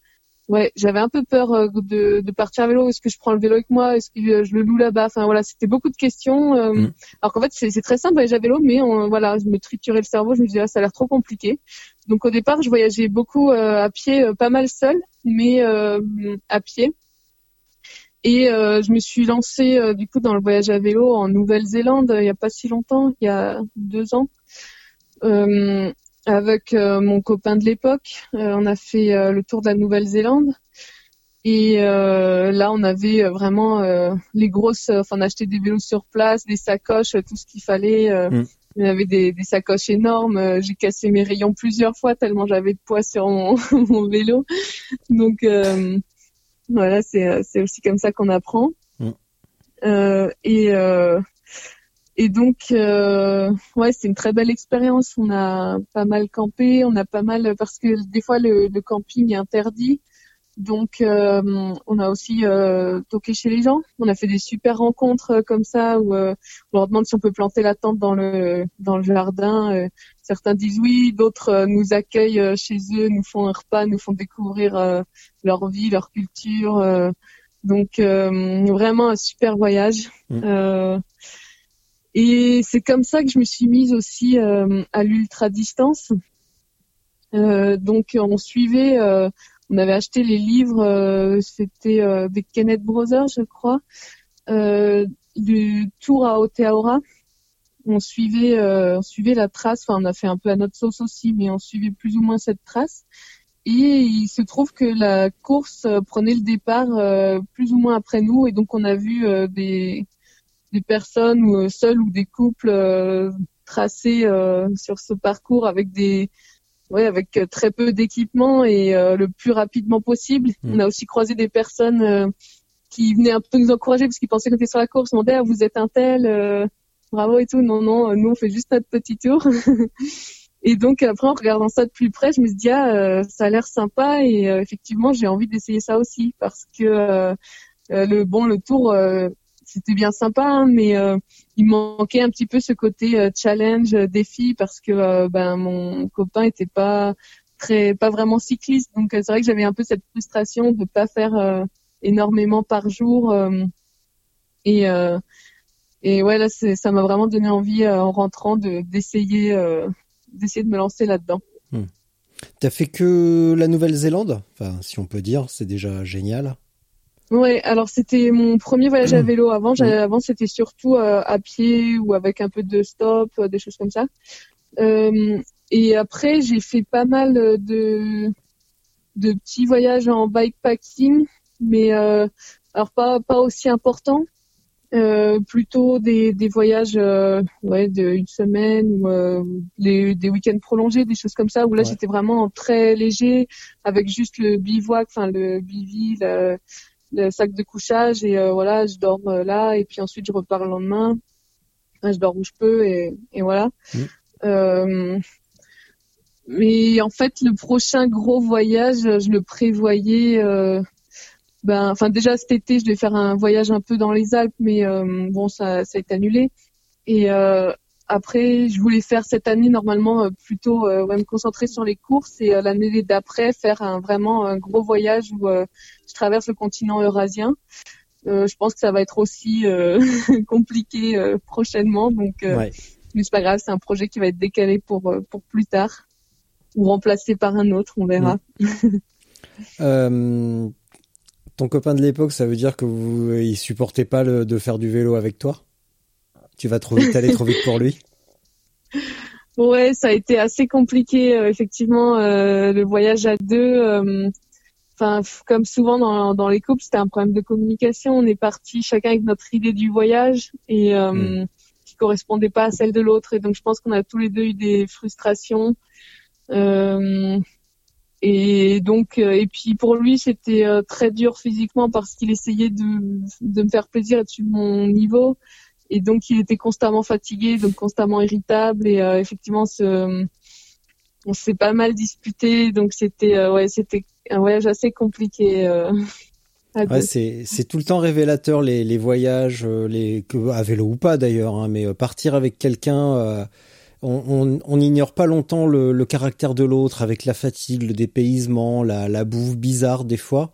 ouais, j'avais un peu peur euh, de, de partir à vélo. Est-ce que je prends le vélo avec moi? Est-ce que je le loue là-bas? Enfin voilà, c'était beaucoup de questions. euh, Mm. Alors qu'en fait, c'est très simple voyager à vélo, mais on, voilà, je me triturais le cerveau. Je me disais, ah, ça a l'air trop compliqué. Donc au départ, je voyageais beaucoup euh, à pied, pas mal seul, mais à pied. Et euh, je me suis lancée euh, du coup dans le voyage à vélo en Nouvelle-Zélande euh, il y a pas si longtemps, il y a deux ans, avec euh, mon copain de l'époque. Euh, on a fait euh, le tour de la Nouvelle-Zélande. Et euh, là, on avait euh, vraiment euh, les grosses. euh, Enfin, on a acheté des vélos sur place, des sacoches, euh, tout ce qu'il fallait. euh, Mm. Il y avait des, des sacoches énormes. euh, J'ai cassé mes rayons plusieurs fois tellement j'avais de poids sur mon, mon vélo. Donc euh, voilà, c'est euh, aussi comme ça qu'on apprend. Mm. Euh, et euh, et donc euh, ouais, c'est une très belle expérience. On a pas mal campé, on a pas mal parce que des fois le, le camping est interdit. Donc, euh, on a aussi euh, toqué chez les gens. On a fait des super rencontres euh, comme ça où euh, on leur demande si on peut planter la tente dans le dans le jardin. Euh, certains disent oui, d'autres nous accueillent chez eux, nous font un repas, nous font découvrir euh, leur vie, leur culture. euh. donc, euh, vraiment un super voyage. Mm. Et c'est comme ça que je me suis mise aussi euh, à l'ultra distance. Euh, donc, on suivait. euh, on avait acheté les livres, c'était des Kenneth Brothers, je crois, du Tour à Aotearoa. On suivait, on suivait la trace. Enfin, on a fait un peu à notre sauce aussi, mais on suivait plus ou moins cette trace. Et il se trouve que la course prenait le départ plus ou moins après nous, et donc on a vu des des personnes ou euh, seuls ou des couples euh, tracés euh, sur ce parcours avec des ouais, avec très peu d'équipement et le plus rapidement possible. Mm. On a aussi croisé des personnes qui venaient un peu nous encourager parce qu'ils pensaient qu'on était sur la course. On demandait, ah, vous êtes un tel, bravo et tout. Non, non, nous on fait juste notre petit tour. et donc après, en regardant ça de plus près, je me suis dit, ah, euh, ça a l'air sympa et euh, effectivement, j'ai envie d'essayer ça aussi parce que euh, le bon, le tour, c'était bien sympa, hein, mais euh, il manquait un petit peu ce côté euh, challenge, euh, défi, parce que ben mon copain était pas très, pas vraiment cycliste, donc c'est vrai que j'avais un peu cette frustration de pas faire énormément par jour, et et ouais là ça m'a vraiment donné envie en rentrant de d'essayer d'essayer de me lancer là-dedans. T'as fait que la Nouvelle-Zélande? Enfin, si on peut dire, c'est déjà génial. Ouais, alors c'était mon premier voyage à vélo. Avant, j'avais- avant c'était surtout euh, à pied ou avec un peu de stop, euh, des choses comme ça. Euh, et après, j'ai fait pas mal de de petits voyages en bikepacking mais alors pas pas aussi important. Euh, plutôt des, des voyages euh, ouais, d'une semaine ou euh, des, des week-ends prolongés, des choses comme ça, où là j'étais vraiment très léger avec juste le bivouac, enfin le bivy, le, le, sac de couchage et euh, voilà, je dors là et puis ensuite je repars le lendemain. je dors où je peux et, et voilà. Mmh. mais en fait, le prochain gros voyage, je le prévoyais ben, enfin déjà cet été, je devais faire un voyage un peu dans les Alpes, mais euh, bon, ça, ça a été annulé. Et euh, après, je voulais faire cette année normalement euh, plutôt ouais, me concentrer sur les courses et l'année d'après faire un vraiment un gros voyage où je traverse le continent eurasien. je pense que ça va être aussi compliqué prochainement, donc ouais. mais c'est pas grave, c'est un projet qui va être décalé pour pour plus tard ou remplacé par un autre, on verra. euh, ton copain de l'époque, ça veut dire que vous, il supportait pas le, de faire du vélo avec toi? Tu vas trop vite aller trop vite pour lui Ouais, ça a été assez compliqué euh, effectivement euh, le voyage à deux. Euh, enfin, comme souvent dans, dans les couples, c'était un problème de communication. On est parti chacun avec notre idée du voyage et hmm. qui correspondait pas à celle de l'autre. Et donc je pense qu'on a tous les deux eu des frustrations. Et donc, et puis pour lui, c'était très dur physiquement parce qu'il essayait de, de me faire plaisir et de suivre mon niveau. Et donc, il était constamment fatigué, donc constamment irritable. Et euh, effectivement, ce, on s'est pas mal disputé. Donc, c'était ouais, c'était un voyage assez compliqué. Ouais, c'est tout le temps révélateur les les voyages, les à vélo ou pas d'ailleurs, hein, mais partir avec quelqu'un on n'ignore pas longtemps le, caractère de l'autre avec la fatigue, le dépaysement, la, la bouffe bizarre des fois.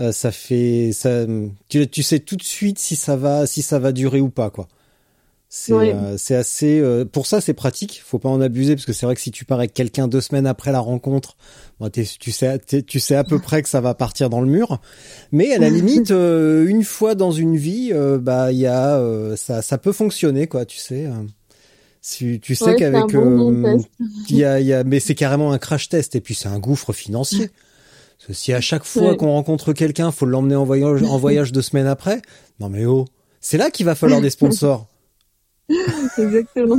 Euh, ça fait, ça, tu, sais tout de suite si ça va, si ça va durer ou pas quoi. C'est euh, assez. Euh, pour ça, c'est pratique. Faut pas en abuser parce que c'est vrai que si tu pars avec quelqu'un deux semaines après la rencontre, tu sais, tu sais à peu près que ça va partir dans le mur. Mais à la limite, une fois dans une vie, bah il y a ça, ça peut fonctionner quoi. Tu sais. Tu, tu sais qu'avec il y, a, y a, mais c'est carrément un crash test et puis c'est un gouffre financier. Parce que si à chaque fois qu'on rencontre quelqu'un, faut l'emmener en voyage, en voyage deux semaines après, non mais oh, c'est là qu'il va falloir des sponsors. Exactement.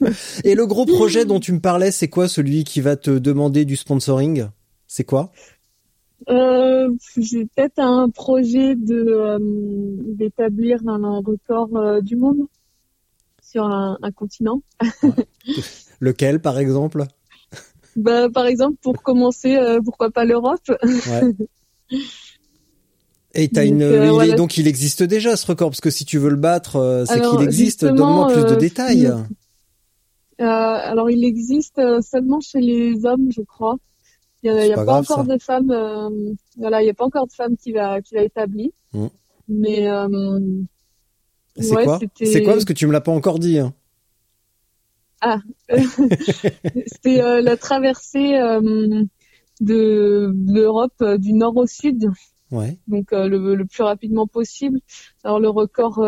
et le gros projet dont tu me parlais, c'est quoi celui qui va te demander du sponsoring? C'est quoi? Euh, J'ai peut-être un projet de euh, d'établir un record euh, du monde sur un, continent. Lequel, par exemple? Bah, Par exemple, pour commencer, euh, pourquoi pas l'Europe? Et t'as une, euh, donc il existe déjà ce record parce que si tu veux le battre, euh, c'est qu'il existe. Donne-moi plus de détails. alors il existe seulement chez les hommes, je crois. Il n'y a, pas, encore de femmes. voilà, il n'y a pas encore de femmes qui l'a qui l'a établi. Mm. Mais c'est quoi? C'est quoi? Parce que tu me l'as pas encore dit. Hein. Ah, c'était euh, la traversée euh, de l'Europe euh, du nord au sud. Ouais. Donc le, plus rapidement possible. Alors le record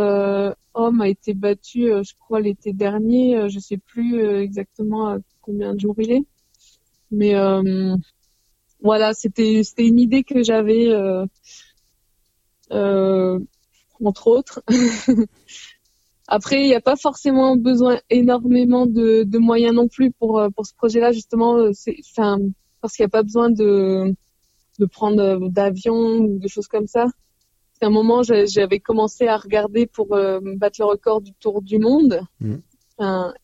homme a été battu, je crois l'été dernier. je sais plus exactement combien de jours il est, mais voilà, c'était c'était une idée que j'avais entre autres. Après, il n'y a pas forcément besoin énormément de, de moyens non plus pour euh, pour ce projet-là. Justement, euh, c'est parce qu'il n'y a pas besoin de de prendre d'avion ou de choses comme ça. À un moment, j'avais commencé à regarder pour euh, battre le record du Tour du Monde. Mmh.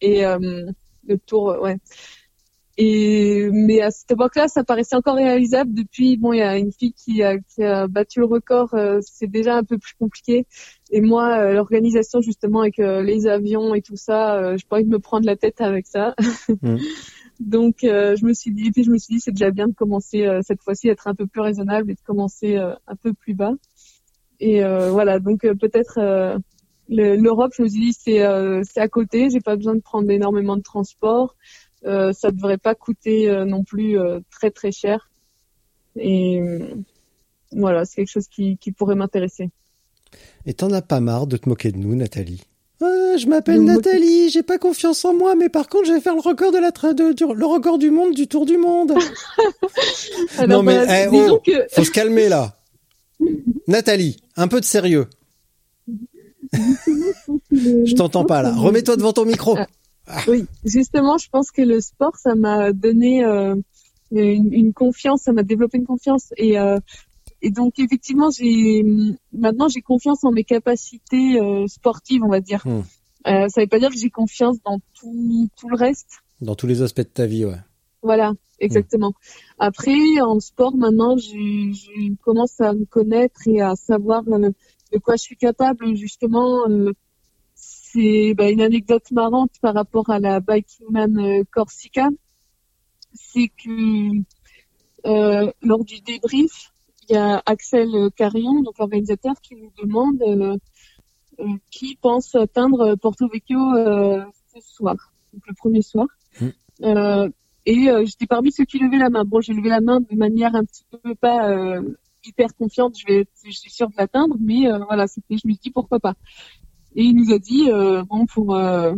et le Tour, ouais. Et mais à cette époque-là, ça paraissait encore réalisable. Depuis, bon, il y a une fille qui a, qui a battu le record. Euh, c'est déjà un peu plus compliqué. Et moi, euh, l'organisation justement avec euh, les avions et tout ça, je pas envie de me prendre la tête avec ça. Mm. Donc, je me suis dit, et puis je me suis dit, c'est déjà bien de commencer cette fois-ci à être un peu plus raisonnable et de commencer un peu plus bas. Et voilà, donc peut-être l'Europe, je me suis dit, c'est c'est à côté. J'ai pas besoin de prendre énormément de transport. Euh, ça devrait pas coûter euh, non plus euh, très très cher. Et voilà, c'est quelque chose qui, qui pourrait m'intéresser. Et t'en as pas marre de te moquer de nous, Nathalie? Ah, Je m'appelle Nathalie, j'ai pas confiance en moi, mais par contre, je vais faire le record de la de, le record du monde du tour du monde. non mais bah, eh, oh, faut se calmer là. Nathalie, un peu de sérieux. je t'entends pas là. Remets-toi devant ton micro. Ah, oui, justement, je pense que le sport, ça m'a donné euh, une, une, confiance, ça m'a développé une confiance et euh, et donc effectivement, j'ai maintenant j'ai confiance en mes capacités euh, sportives, on va dire. Hmm. Ça veut pas dire que j'ai confiance dans tout, tout le reste. Dans tous les aspects de ta vie, ouais. Voilà, exactement. Après, en sport, maintenant, je, je, commence à me connaître et à savoir de quoi je suis capable. Justement, c'est bah, une anecdote marrante par rapport à la Bikeman euh, Corsica. C'est que euh, lors du débrief, il y a Axel Carillon, donc organisateur, qui nous demande euh, qui pense atteindre Porto Vecchio ce soir, donc le premier soir. Mmh. et j'étais parmi ceux qui levaient la main. Bon, j'ai levé la main de manière un petit peu pas hyper confiante, je vais, je suis sûre de l'atteindre, mais voilà, c'était, je me dis pourquoi pas. Et il nous a dit, euh, bon, pour euh,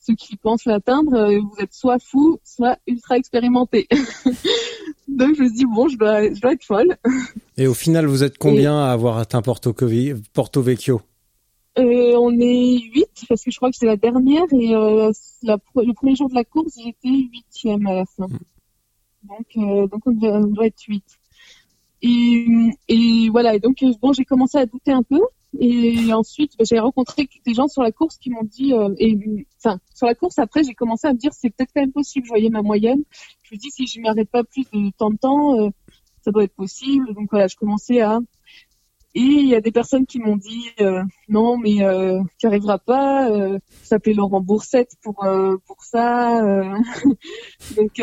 ceux qui pensent l'atteindre, euh, vous êtes soit fou, soit ultra expérimenté. Donc je me dis, bon, je dois, je dois être folle. Et au final, vous êtes combien à avoir atteint Porto, Porto Vecchio? Euh, On est 8, parce que je crois que c'est la dernière, et la, le premier jour de la course, j'étais huitième à la fin. Hmm. Donc, donc on doit, on doit être 8. Et, et voilà, et donc bon, j'ai commencé à douter un peu. Et ensuite, bah, j'ai rencontré des gens sur la course qui m'ont dit, euh, et enfin sur la course après, j'ai commencé à me dire c'est peut-être quand même possible. Je voyais ma moyenne. Je me dis si je m'arrête pas plus de temps de temps, euh, ça doit être possible. Donc voilà, je commençais à. Et il y a des personnes qui m'ont dit euh, non mais euh, tu arriveras pas. Euh, s'appelait Laurent Boursette pour pour ça. Donc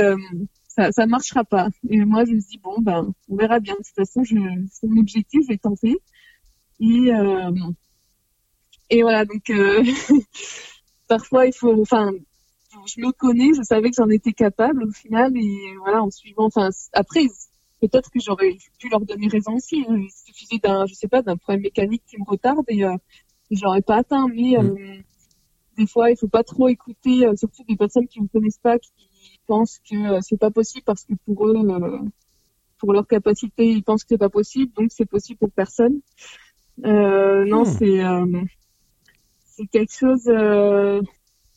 ça ça marchera pas. Et moi je me dis bon ben on verra bien. De toute façon, je, c'est mon objectif, je vais tenter. Et, euh, et voilà, donc euh, parfois il faut, enfin, je me connais, je savais que j'en étais capable au final, et voilà, en suivant, enfin, après, peut-être que j'aurais pu leur donner raison aussi. Hein. Il suffisait d'un, je sais pas, d'un problème mécanique qui me retarde et, euh, j'aurais pas atteint. Mais mm. euh, des fois, il faut pas trop écouter, euh, surtout des personnes qui ne connaissent pas, qui pensent que c'est pas possible parce que pour eux, pour leur capacité, ils pensent que c'est pas possible, donc c'est possible pour personne. Euh, non, hmm. c'est euh, c'est quelque chose. Euh,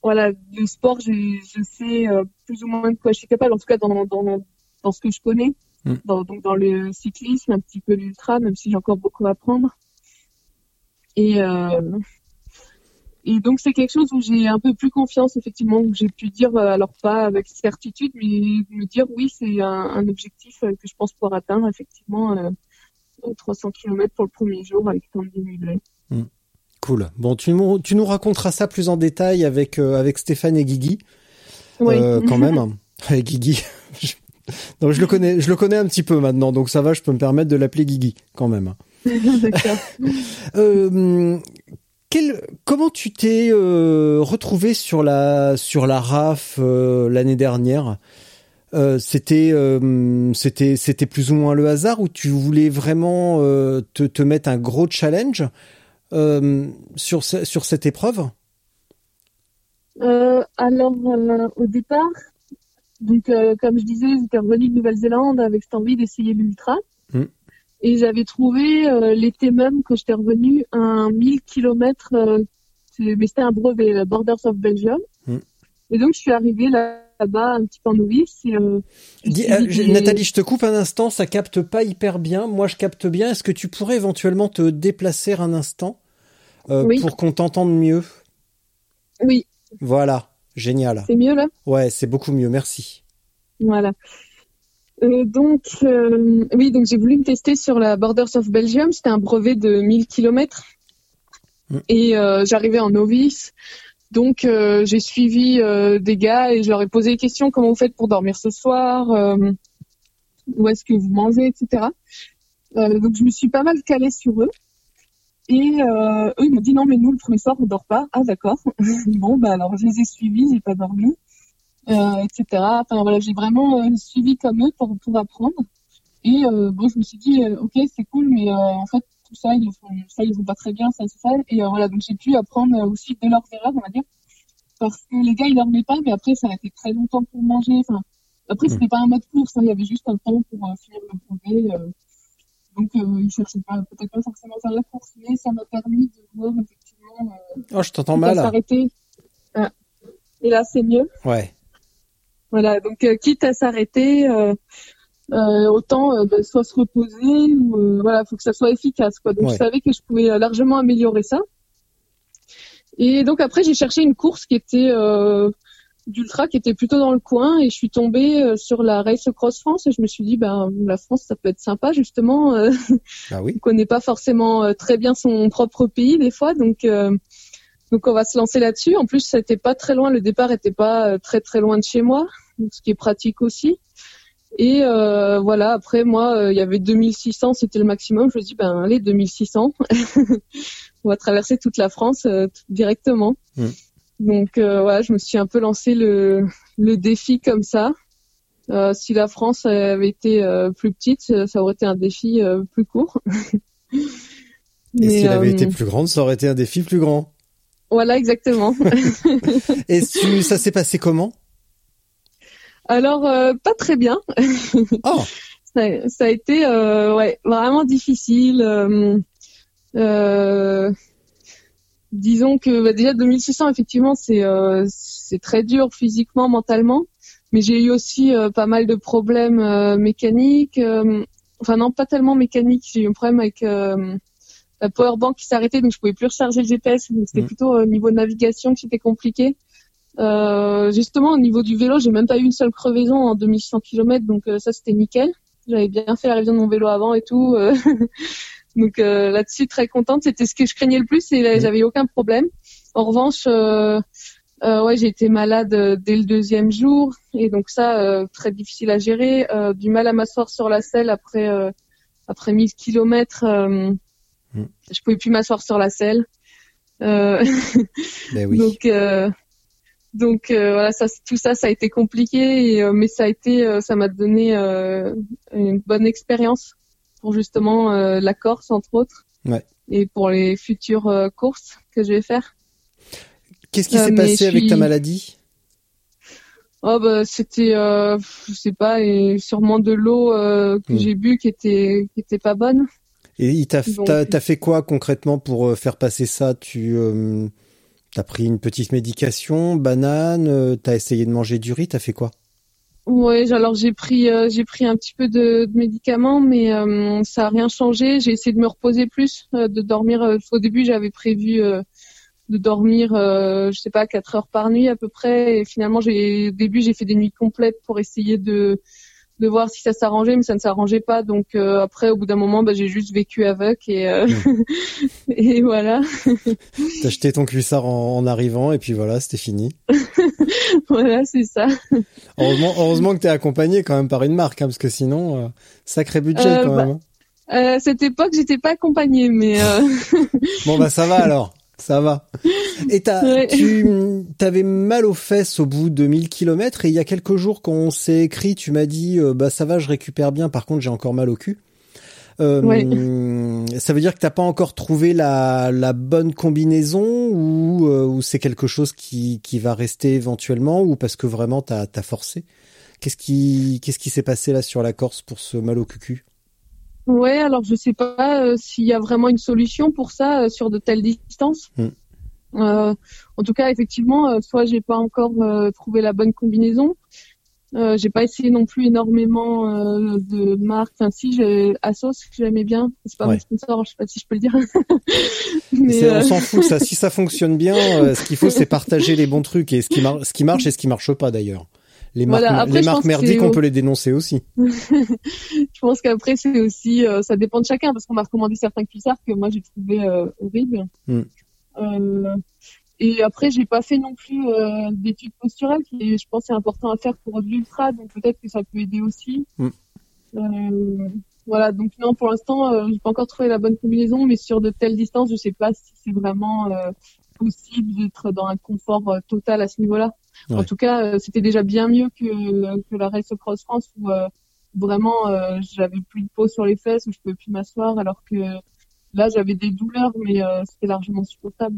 voilà, le sport, je, je sais euh, plus ou moins de quoi je suis capable. En tout cas, dans dans dans ce que je connais, hmm. dans, donc dans le cyclisme, un petit peu l'ultra, même si j'ai encore beaucoup à apprendre. Et euh, et donc c'est quelque chose où j'ai un peu plus confiance effectivement, où j'ai pu dire alors pas avec certitude, mais me dire oui c'est un, un, objectif que je pense pouvoir atteindre effectivement 300 km pour le premier jour avec tant de dénivelé. Hmm. Cool. Bon, tu nous, tu nous raconteras ça plus en détail avec, euh, avec Stéphane et Guigui. Oui. Euh, quand même. avec Guigui. donc je le connais, je le connais un petit peu maintenant, donc ça va, je peux me permettre de l'appeler Guigui quand même. D'accord. euh, quel, comment tu t'es euh, retrouvé sur la sur la RAF l'année dernière? Euh, c'était euh, c'était c'était plus ou moins le hasard ou tu voulais vraiment euh, te, te mettre un gros challenge sur sur cette épreuve? Alors au départ, donc comme je disais, j'étais revenu de Nouvelle-Zélande avec cette envie d'essayer l'ultra. Hmm. Et j'avais trouvé l'été même que j'étais revenu un 1000 km, mais c'était un brevet, Borders of Belgium. Hmm. Et donc je suis arrivée là là-bas un petit peu en novice. Euh, euh, Nathalie, je te coupe un instant, ça capte pas hyper bien. Moi, je capte bien. Est-ce que tu pourrais éventuellement te déplacer un instant euh, pour qu'on t'entende mieux? Oui. Voilà, génial. C'est mieux là? Ouais, c'est beaucoup mieux. Merci. Voilà. donc, oui, donc j'ai voulu me tester sur la Borders of Belgium. C'était un brevet de 1000 km. Mm. Et j'arrivais en novice. Donc euh, j'ai suivi euh, des gars et je leur ai posé des questions comment vous faites pour dormir ce soir, euh, où est-ce que vous mangez, etc. donc je me suis pas mal calée sur eux. Et eux ils m'ont dit non mais nous le premier soir on dort pas. Ah d'accord. bon bah alors je les ai suivis, j'ai pas dormi, etc. Enfin voilà j'ai vraiment suivi comme eux pour pour apprendre. Et bon je me suis dit ok c'est cool mais en fait tout ça, ils font, ça, ils vont pas très bien, ça, c'est ça. Et euh, voilà, donc j'ai pu apprendre aussi de leurs erreurs, on va dire. Parce que les gars, ils dormaient pas, mais après, ça a été très longtemps pour manger. Enfin, après, c'était pas un mode course, hein, il y avait juste un temps pour euh, finir le. Euh. donc il cherchait pas peut-être pas forcément faire la course, mais ça m'a permis de voir effectivement. oh, je t'entends mal. S'arrêter. Ah. Et là, c'est mieux. Ouais. Voilà, donc quitte à s'arrêter, euh, autant euh, bah, soit se reposer ou euh, voilà, faut que ça soit efficace quoi. Donc je savais que je pouvais euh, largement améliorer ça. Et donc après j'ai cherché une course qui était d'ultra qui était plutôt dans le coin et je suis tombée sur la Race Cross France et je me suis dit ben la France ça peut être sympa justement. ah oui. on connaît pas forcément très bien son propre pays des fois donc donc on va se lancer là-dessus. En plus c'était pas très loin, le départ était pas très très loin de chez moi, ce qui est pratique aussi. Et euh, voilà, après moi, euh, il y avait 2600, c'était le maximum. Je me dis, ben allez, 2600, on va traverser toute la France euh, directement. Mm. Donc euh, voilà, je me suis un peu lancé le, le défi comme ça. si la France avait été plus petite, ça aurait été un défi plus court. Et si elle avait été plus grande, ça aurait été un défi plus grand. Voilà, exactement. Et ça s'est passé comment? Alors, euh, pas très bien. Oh. ça, ça, a été euh, ouais, vraiment difficile. Euh, euh disons que bah, déjà 2600, effectivement, c'est c'est très dur physiquement, mentalement. Mais j'ai eu aussi pas mal de problèmes mécaniques. enfin non, pas tellement mécaniques. J'ai eu un problème avec la powerbank qui s'arrêtait, donc je pouvais plus recharger le GPS. Donc c'était mm. plutôt au niveau de navigation que c'était compliqué. Euh, justement, au niveau du vélo, j'ai même pas eu une seule crevaison en 2100 km, donc euh, ça c'était nickel. J'avais bien fait la révision de mon vélo avant et tout. Euh. donc là-dessus, très contente. C'était ce que je craignais le plus et j'avais aucun problème. En revanche, ouais, j'ai été malade dès le deuxième jour et donc ça, très difficile à gérer. du mal à m'asseoir sur la selle après après 1000 km. Mm. Je pouvais plus m'asseoir sur la selle. Ben oui. Donc donc euh, voilà, ça, tout ça, ça a été compliqué, euh, mais ça a été, euh, ça m'a donné une bonne expérience pour justement la Corse entre autres, ouais. et pour les futures courses que je vais faire. Qu'est-ce qui s'est passé avec ta maladie? Oh bah c'était, je sais pas, et sûrement de l'eau que hmm. j'ai bu qui était qui était pas bonne. Et il t'a fait quoi concrètement pour faire passer ça? Tu T'as pris une petite médication, banane, euh, t'as essayé de manger du riz, t'as fait quoi? Ouais, alors j'ai pris euh, j'ai pris un petit peu de, médicaments, mais euh, ça a rien changé. J'ai essayé de me reposer plus, de dormir. au début, j'avais prévu de dormir, je sais pas, quatre heures par nuit à peu près. Et finalement, au début j'ai fait des nuits complètes pour essayer de de voir si ça s'arrangeait, mais ça ne s'arrangeait pas. Donc euh, après, au bout d'un moment, bah, j'ai juste vécu avec et euh, et voilà. T'as acheté ton cuissard en, arrivant et puis voilà, c'était fini. voilà, c'est ça. Heureusement, heureusement que t'es accompagné quand même par une marque, hein, parce que sinon, euh, sacré budget quand même. Hein. à cette époque, j'étais pas accompagnée, mais. bon bah ça va alors. Ça va. Et t'as, tu avais mal aux fesses au bout de 1000 km et il y a quelques jours quand on s'est écrit, tu m'as dit euh, bah ça va, je récupère bien. Par contre, j'ai encore mal au cul. Euh, Ça veut dire que t'as pas encore trouvé la, la bonne combinaison ou, euh, ou c'est quelque chose qui, qui va rester éventuellement ou parce que vraiment t'as as forcé? Qu'est-ce qui qu'est-ce qui s'est passé là sur la Corse pour ce mal au cul Ouais, alors je sais pas euh, s'il y a vraiment une solution pour ça euh, sur de telles distances. Mm. Euh, en tout cas, effectivement, soit j'ai pas encore trouvé la bonne combinaison. j'ai pas essayé non plus énormément de marques. Enfin, si j'ai Asos que j'aimais bien. C'est pas mon sponsor, je sais pas si je peux le dire. Mais On s'en fout. Ça, si ça fonctionne bien, ce qu'il faut, c'est partager les bons trucs et ce qui, ce qui marche et ce qui marche pas d'ailleurs les marques, les marques merdiques, on peut les dénoncer aussi. je pense qu'après, c'est aussi, euh, ça dépend de chacun, parce qu'on m'a recommandé certains cuissards que moi j'ai trouvé euh, horribles. Mm. Euh, et après, j'ai pas fait non plus euh, d'études posturales, qui je pense c'est important à faire pour l'ultra, donc peut-être que ça peut aider aussi. Mm. voilà, donc non, pour l'instant, j'ai pas encore trouvé la bonne combinaison, mais sur de telles distances, je sais pas si c'est vraiment possible d'être dans un confort total à ce niveau-là. En tout cas, euh, c'était déjà bien mieux que, que la Race Cross France où euh, vraiment euh, j'avais plus de peau sur les fesses, où je pouvais plus m'asseoir, alors que là j'avais des douleurs, mais c'était largement supportable.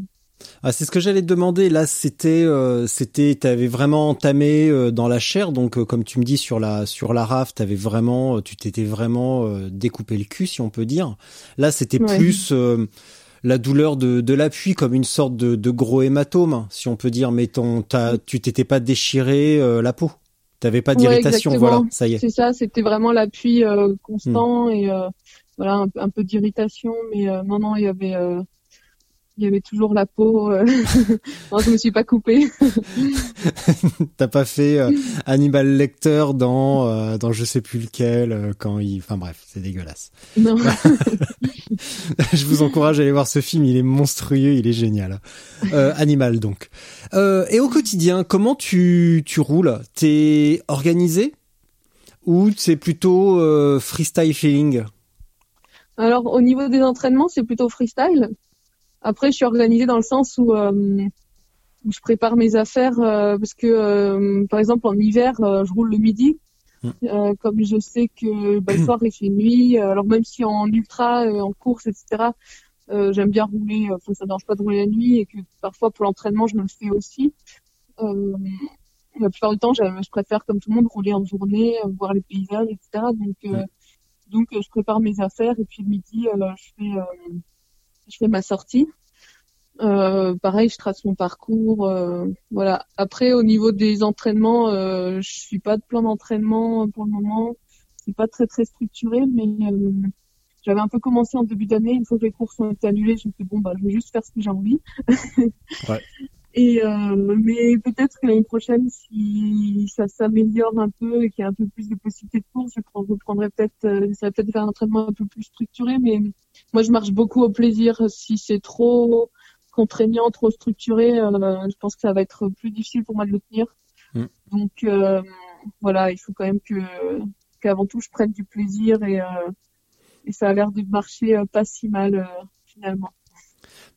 Ah, c'est ce que j'allais te demander. Là, c'était, euh, c'était, t'avais vraiment entamé euh, dans la chair, donc euh, comme tu me dis sur la sur la raf, t'avais vraiment, tu t'étais vraiment découpé le cul, si on peut dire. Là, c'était plus la douleur de, de l'appui, comme une sorte de, de, gros hématome, si on peut dire. Mais ton, tu t'étais pas déchiré la peau. T'avais pas d'irritation, voilà, ça y est. C'est ça, c'était vraiment l'appui constant hmm. et voilà un, un peu d'irritation, mais non non, il y avait il y avait toujours la peau. Euh... non, je me suis pas coupée. T'as pas fait euh, Animal Lecter dans euh, dans je sais plus lequel euh, quand il. Enfin bref, c'est dégueulasse. Non. je vous encourage à aller voir ce film. Il est monstrueux, il est génial. Animal donc. et au quotidien, comment tu tu roules? T'es organisé? Ou c'est plutôt freestyle feeling? Alors au niveau des entraînements, c'est plutôt freestyle. Après, je suis organisée dans le sens où, euh, je prépare mes affaires euh, parce que, euh, par exemple, en hiver, je roule le midi. Mm. comme je sais que bah, le soir il fait nuit, alors même si en ultra, en course, etc., j'aime bien rouler, enfin, ça ne dérange pas de rouler la nuit et que parfois pour l'entraînement je me le fais aussi. la plupart du temps, je, préfère comme tout le monde rouler en journée, voir les paysages, etc. Donc, donc je prépare mes affaires et puis le midi, je fais je fais ma sortie. Euh, pareil, je trace mon parcours. Euh, voilà. Après, au niveau des entraînements, euh, je suis pas de plan d'entraînement pour le moment. C'est pas très très structuré, mais euh, j'avais un peu commencé en début d'année. Une fois que les courses ont été annulées, je me suis dit, bon bah je vais juste faire ce que j'ai envie. ouais. Et euh, mais peut-être que l'année prochaine, si ça s'améliore un peu et qu'il y a un peu plus de possibilités de course, je reprendrai peut-être, euh, ça va peut-être faire un entraînement un peu plus structuré. Mais moi, je marche beaucoup au plaisir. Si c'est trop contraignant, trop structuré, euh, je pense que ça va être plus difficile pour moi de le tenir. Mm. Donc euh, voilà, il faut quand même que qu'avant tout, je prenne du plaisir et, et ça a l'air de marcher pas si mal finalement.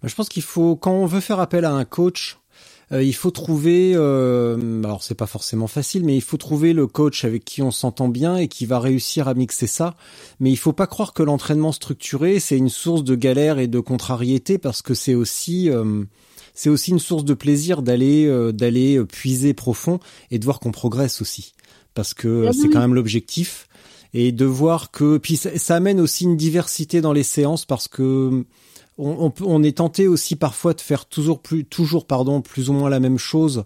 Bah, je pense qu'il faut, quand on veut faire appel à un coach, euh, il faut trouver, euh, alors c'est pas forcément facile, mais il faut trouver le coach avec qui on s'entend bien et qui va réussir à mixer ça. Mais il faut pas croire que l'entraînement structuré c'est une source de galère et de contrariété parce que c'est aussi euh, c'est aussi une source de plaisir d'aller euh, d'aller puiser profond et de voir qu'on progresse aussi. Parce que ah c'est quand même l'objectif. Et de voir que puis ça, ça, amène aussi une diversité dans les séances parce que on, est tenté aussi parfois de faire toujours plus, toujours pardon, plus ou moins la même chose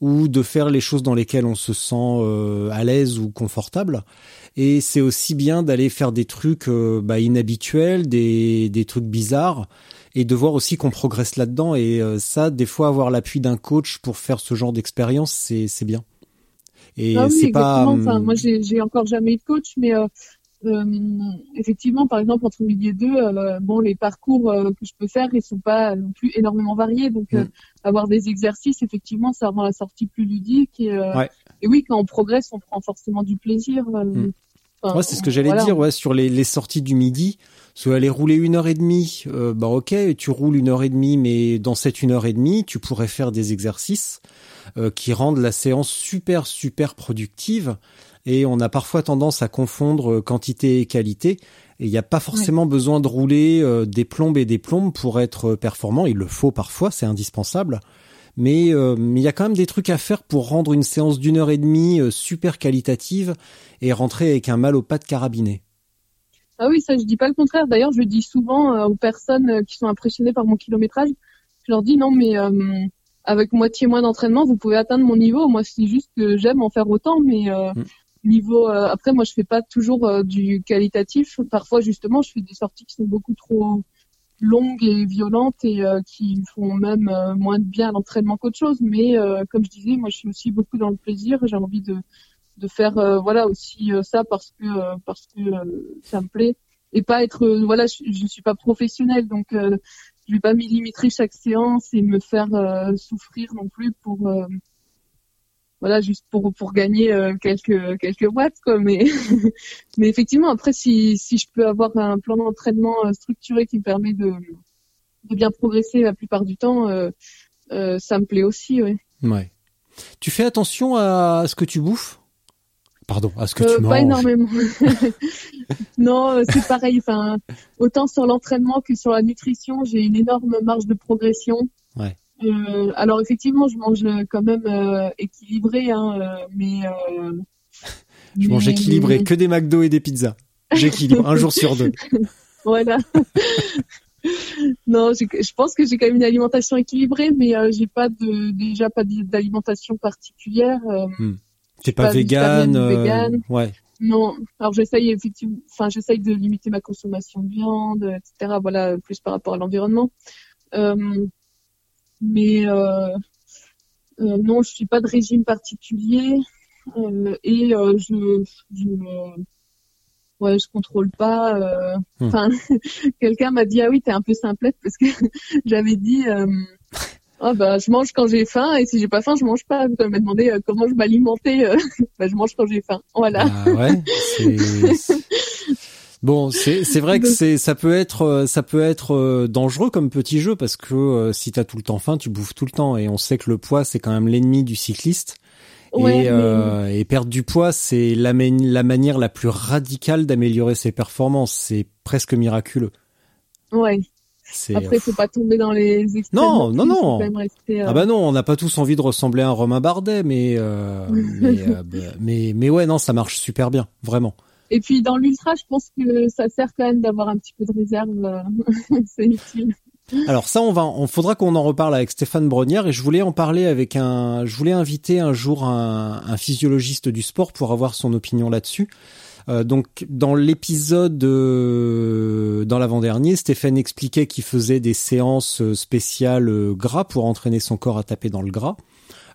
ou de faire les choses dans lesquelles on se sent euh, à l'aise ou confortable. Et c'est aussi bien d'aller faire des trucs euh, bah, inhabituels, des, des trucs bizarres, et de voir aussi qu'on progresse là-dedans. Et euh, ça, des fois, avoir l'appui d'un coach pour faire ce genre d'expérience, c'est bien. Et ah c'est pas. Enfin, moi, j'ai encore jamais eu de coach, mais effectivement, par exemple, entre midi et deux, euh, bon, les parcours euh, que je peux faire, ils sont pas non plus énormément variés. Donc, mm. avoir des exercices, effectivement, ça rend la sortie plus ludique. Et, et, oui, quand on progresse, on prend forcément du plaisir. Mm. c'est ce que j'allais dire, ouais, sur les, les, sorties du midi. Soit aller rouler une heure et demie, bah ok, tu roules une heure et demie, mais dans cette une heure et demie, tu pourrais faire des exercices qui rendent la séance super super productive et on a parfois tendance à confondre euh, quantité et qualité. Et il n'y a pas forcément besoin de rouler euh, des plombes et des plombes pour être euh, performant. Il le faut parfois, c'est indispensable. Mais il y a quand même des trucs à faire pour rendre une séance d'une heure et demie super qualitative et rentrer avec un mal au pas de carabinet. Ah oui, ça je dis pas le contraire. D'ailleurs, je dis souvent aux personnes qui sont impressionnées par mon kilométrage, je leur dis non mais avec moitié moins d'entraînement, vous pouvez atteindre mon niveau. Moi, c'est juste que j'aime en faire autant, mais mm niveau euh, après moi je fais pas toujours euh, du qualitatif. Parfois justement je fais des sorties qui sont beaucoup trop longues et violentes et euh, qui font même moins de bien à l'entraînement qu'autre chose. Mais comme je disais moi je suis aussi beaucoup dans le plaisir. J'ai envie de de faire voilà aussi ça parce que parce que ça me plaît. Et pas être voilà je, je suis pas professionnelle donc je vais pas millimétrer chaque séance et me faire souffrir non plus pour voilà juste pour pour gagner euh, quelques quelques watts quoi mais mais effectivement après si si je peux avoir un plan d'entraînement euh, structuré qui me permet de de bien progresser la plupart du temps euh, ça me plaît aussi oui ouais tu fais attention à ce que tu bouffes? Pardon, à ce que tu manges Pas énormément. non, c'est pareil. Enfin, autant sur l'entraînement que sur la nutrition, j'ai une énorme marge de progression. Ouais. Euh, alors effectivement, je mange quand même euh, équilibré, hein, euh, mais euh, Je mange mais- équilibré, que des McDo et des pizzas. J'équilibre un jour sur deux. Voilà. non, je pense que j'ai quand même une alimentation équilibrée, mais euh, j'ai pas de déjà pas d'alimentation particulière. euh, T'es pas, pas euh, végane. ouais. non, alors j'essaye effectivement, enfin j'essaye de limiter ma consommation de viande, etc. Voilà, plus par rapport à l'environnement. Euh, mais euh, euh, non, je suis pas de régime particulier euh, et je, je ouais, je contrôle pas. euh, Hmm. Enfin, quelqu'un m'a dit ah oui, t'es un peu simplette parce que j'avais dit. euh, ah bah je mange quand j'ai faim et si j'ai pas faim je mange pas. Elle m'a demandé euh, comment je m'alimentais. bah, je mange quand j'ai faim. Voilà. Bah ouais, Bon, c'est vrai que c'est ça peut être euh, ça peut être euh, dangereux comme petit jeu parce que euh, si t'as tout le temps faim, tu bouffes tout le temps et on sait que le poids c'est quand même l'ennemi du cycliste. Ouais, et, mais- euh, et perdre du poids, c'est la, mani- la manière la plus radicale d'améliorer ses performances. C'est presque miraculeux. Ouais. Après, faut pas tomber dans les extrêmes. Non, non, non. rester, euh, Ah bah non, on n'a pas tous envie de ressembler à un Romain Bardet, mais euh, mais, euh, bah, mais mais ouais non, ça marche super bien, vraiment. Et puis dans l'ultra, je pense que ça sert quand même d'avoir un petit peu de réserve. euh, c'est utile. Alors ça, on va, on faudra qu'on en reparle avec Stéphane Brognière et je voulais en parler avec un, je voulais inviter un jour un, physiologiste du sport pour avoir son opinion là-dessus. Euh, donc dans l'épisode euh, dans l'avant-dernier, Stéphane expliquait qu'il faisait des séances spéciales euh, gras pour entraîner son corps à taper dans le gras.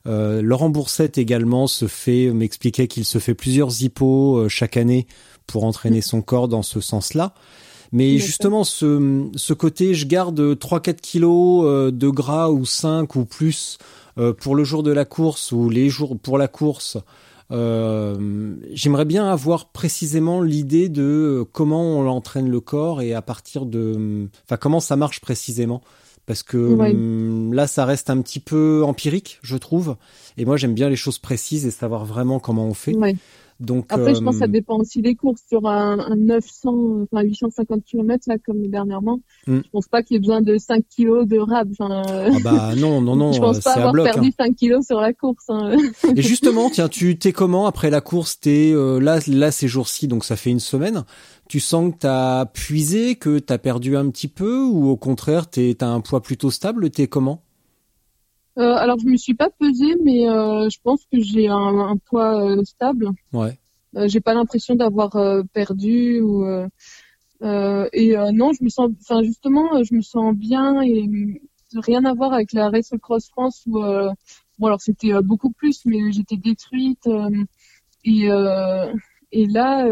Euh, Laurent Boursette également se fait m'expliquait qu'il se fait plusieurs hippos euh, chaque année pour entraîner son corps dans ce sens-là. Mais justement, ce, ce côté, je garde 3-4 kilos euh, de gras ou 5 ou plus pour le jour de la course ou les jours pour la course. Euh, J'aimerais bien avoir précisément l'idée de comment on entraîne le corps et à partir de, enfin comment ça marche précisément. Parce que Ouais. hum, là, ça reste un petit peu empirique, je trouve. Et moi, j'aime bien les choses précises et savoir vraiment comment on fait. Ouais. Donc, Après, je pense que ça euh, dépend aussi des courses. Sur un, un 900, enfin 850 km là, comme dernièrement, Hmm. je pense pas qu'il y ait besoin de 5 kilos de rab. Enfin, euh, ah bah non, non, non, je pense euh, pas avoir bloc. hein. perdu 5 kilos sur la course. hein. Et justement, tiens, tu t'es comment après la course? T'es euh, là, là ces jours-ci, donc ça fait une semaine. Tu sens que t'as puisé, que t'as perdu un petit peu, ou au contraire, t'es t'as un poids plutôt stable? T'es comment? Euh, alors, je me suis pas pesée, mais euh, je pense que j'ai un, un poids euh, stable. Ouais. J'ai pas l'impression d'avoir perdu ou et non je me sens enfin justement je me sens bien et rien à voir avec la Race Cross France où bon alors c'était beaucoup plus mais j'étais détruite et et là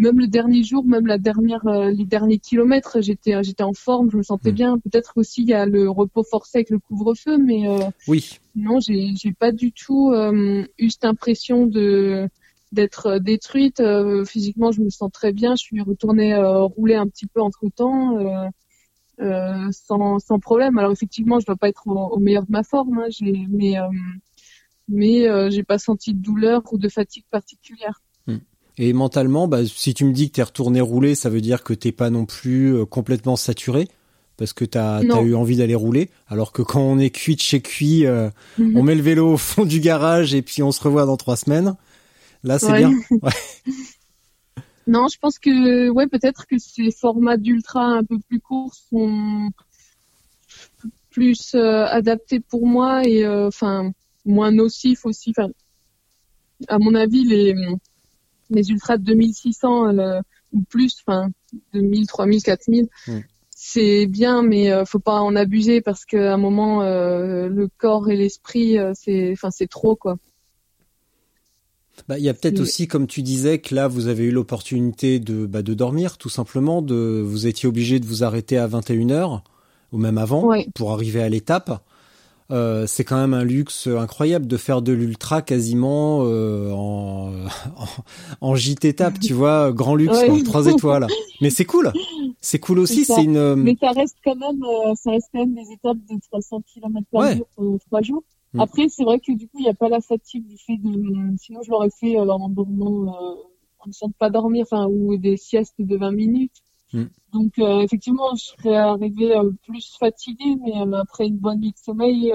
même le dernier jour même la dernière euh, les derniers kilomètres j'étais j'étais en forme je me sentais Mm. bien peut-être aussi il y a le repos forcé avec le couvre-feu mais euh, Oui. non, j'ai j'ai pas du tout euh, eu cette impression de d'être euh, détruite. Euh, physiquement, je me sens très bien. Je suis retournée euh, rouler un petit peu entre temps, euh, euh, sans sans problème. Alors effectivement, je dois pas être au, au meilleur de ma forme, hein, j'ai mais euh, mais euh, j'ai pas senti de douleur ou de fatigue particulière. Et mentalement, bah, si tu me dis que t'es retourné rouler, ça veut dire que t'es pas non plus euh, complètement saturé, parce que t'as as eu envie d'aller rouler. Alors que quand on est cuit de chez cuit, euh, on met le vélo au fond du garage et puis on se revoit dans trois semaines. Là, c'est Ouais. bien. Non, je pense que ouais, peut-être que ces formats d'ultra un peu plus courts sont plus euh, adaptés pour moi et euh, enfin moins nocifs aussi. Enfin, à mon avis, les les ultras de 2600 euh, ou plus, enfin 2000, 3000, 4000, Mm. c'est bien, mais euh, faut pas en abuser parce qu'à un moment, euh, le corps et l'esprit, euh, c'est enfin c'est trop quoi. Bah, il y a peut-être Oui. aussi, comme tu disais, que là, vous avez eu l'opportunité de, bah, de dormir, tout simplement. De, vous étiez obligé de vous arrêter à 21h, ou même avant, pour arriver à l'étape. Euh, c'est quand même un luxe incroyable de faire de l'ultra quasiment euh, en, en, en étape, tu vois, grand luxe, Ouais. quoi, trois étoiles. Mais c'est cool, c'est cool aussi, C'est une... euh, Mais ça reste quand même, euh, ça reste quand même des étapes de 300 km par Ouais. jour pendant trois jours. Mm. Après, c'est vrai que du coup, il n'y a pas la fatigue du fait de, sinon je l'aurais fait euh, en dormant, euh, en de pas dormir, enfin, ou des siestes de 20 minutes. Mm. Donc euh, effectivement, je serais arrivée euh, plus fatiguée, mais euh, après une bonne nuit de sommeil,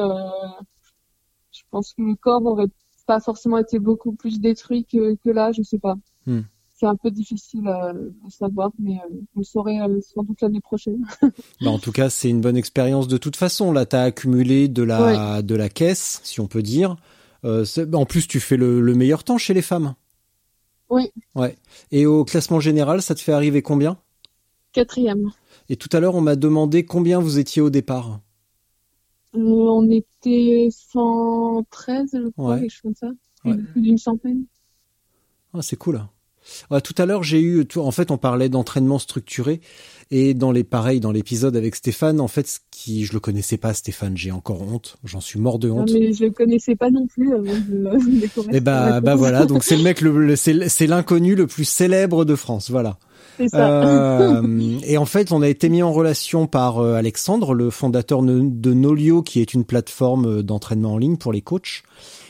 je pense que le corps aurait pas forcément été beaucoup plus détruit que, que là, je sais pas. Mm. C'est un peu difficile à, à savoir, mais saurez euh, sans doute l'année prochaine. Bah, en tout cas, c'est une bonne expérience de toute façon. Là, t'as accumulé de la de la caisse, si on peut dire. C'est- en plus, tu fais le, le meilleur temps chez les femmes. Oui. Ouais. Et au classement général, ça te fait arriver combien? Quatrième. Et tout à l'heure, on m'a demandé combien vous étiez au départ. On était 113, je crois, Ouais. quelque chose comme ça. Ouais. Plus d'une centaine. Ah, c'est cool. Ouais, tout à l'heure, j'ai eu, tout- en fait, on parlait d'entraînement structuré et dans les pareils, dans l'épisode avec Stéphane, en fait, ce qui, je le connaissais pas, Stéphane, j'ai encore honte, j'en suis mort de honte. mais je le connaissais pas non plus avant de le découvrir. Et bah, bah voilà, donc c'est le mec, le, le- c'est l'inconnu le plus célèbre de France, voilà. Ça. Euh, et en fait, on a été mis en relation par euh, Alexandre, le fondateur de Nolio, qui est une plateforme euh, d'entraînement en ligne pour les coachs.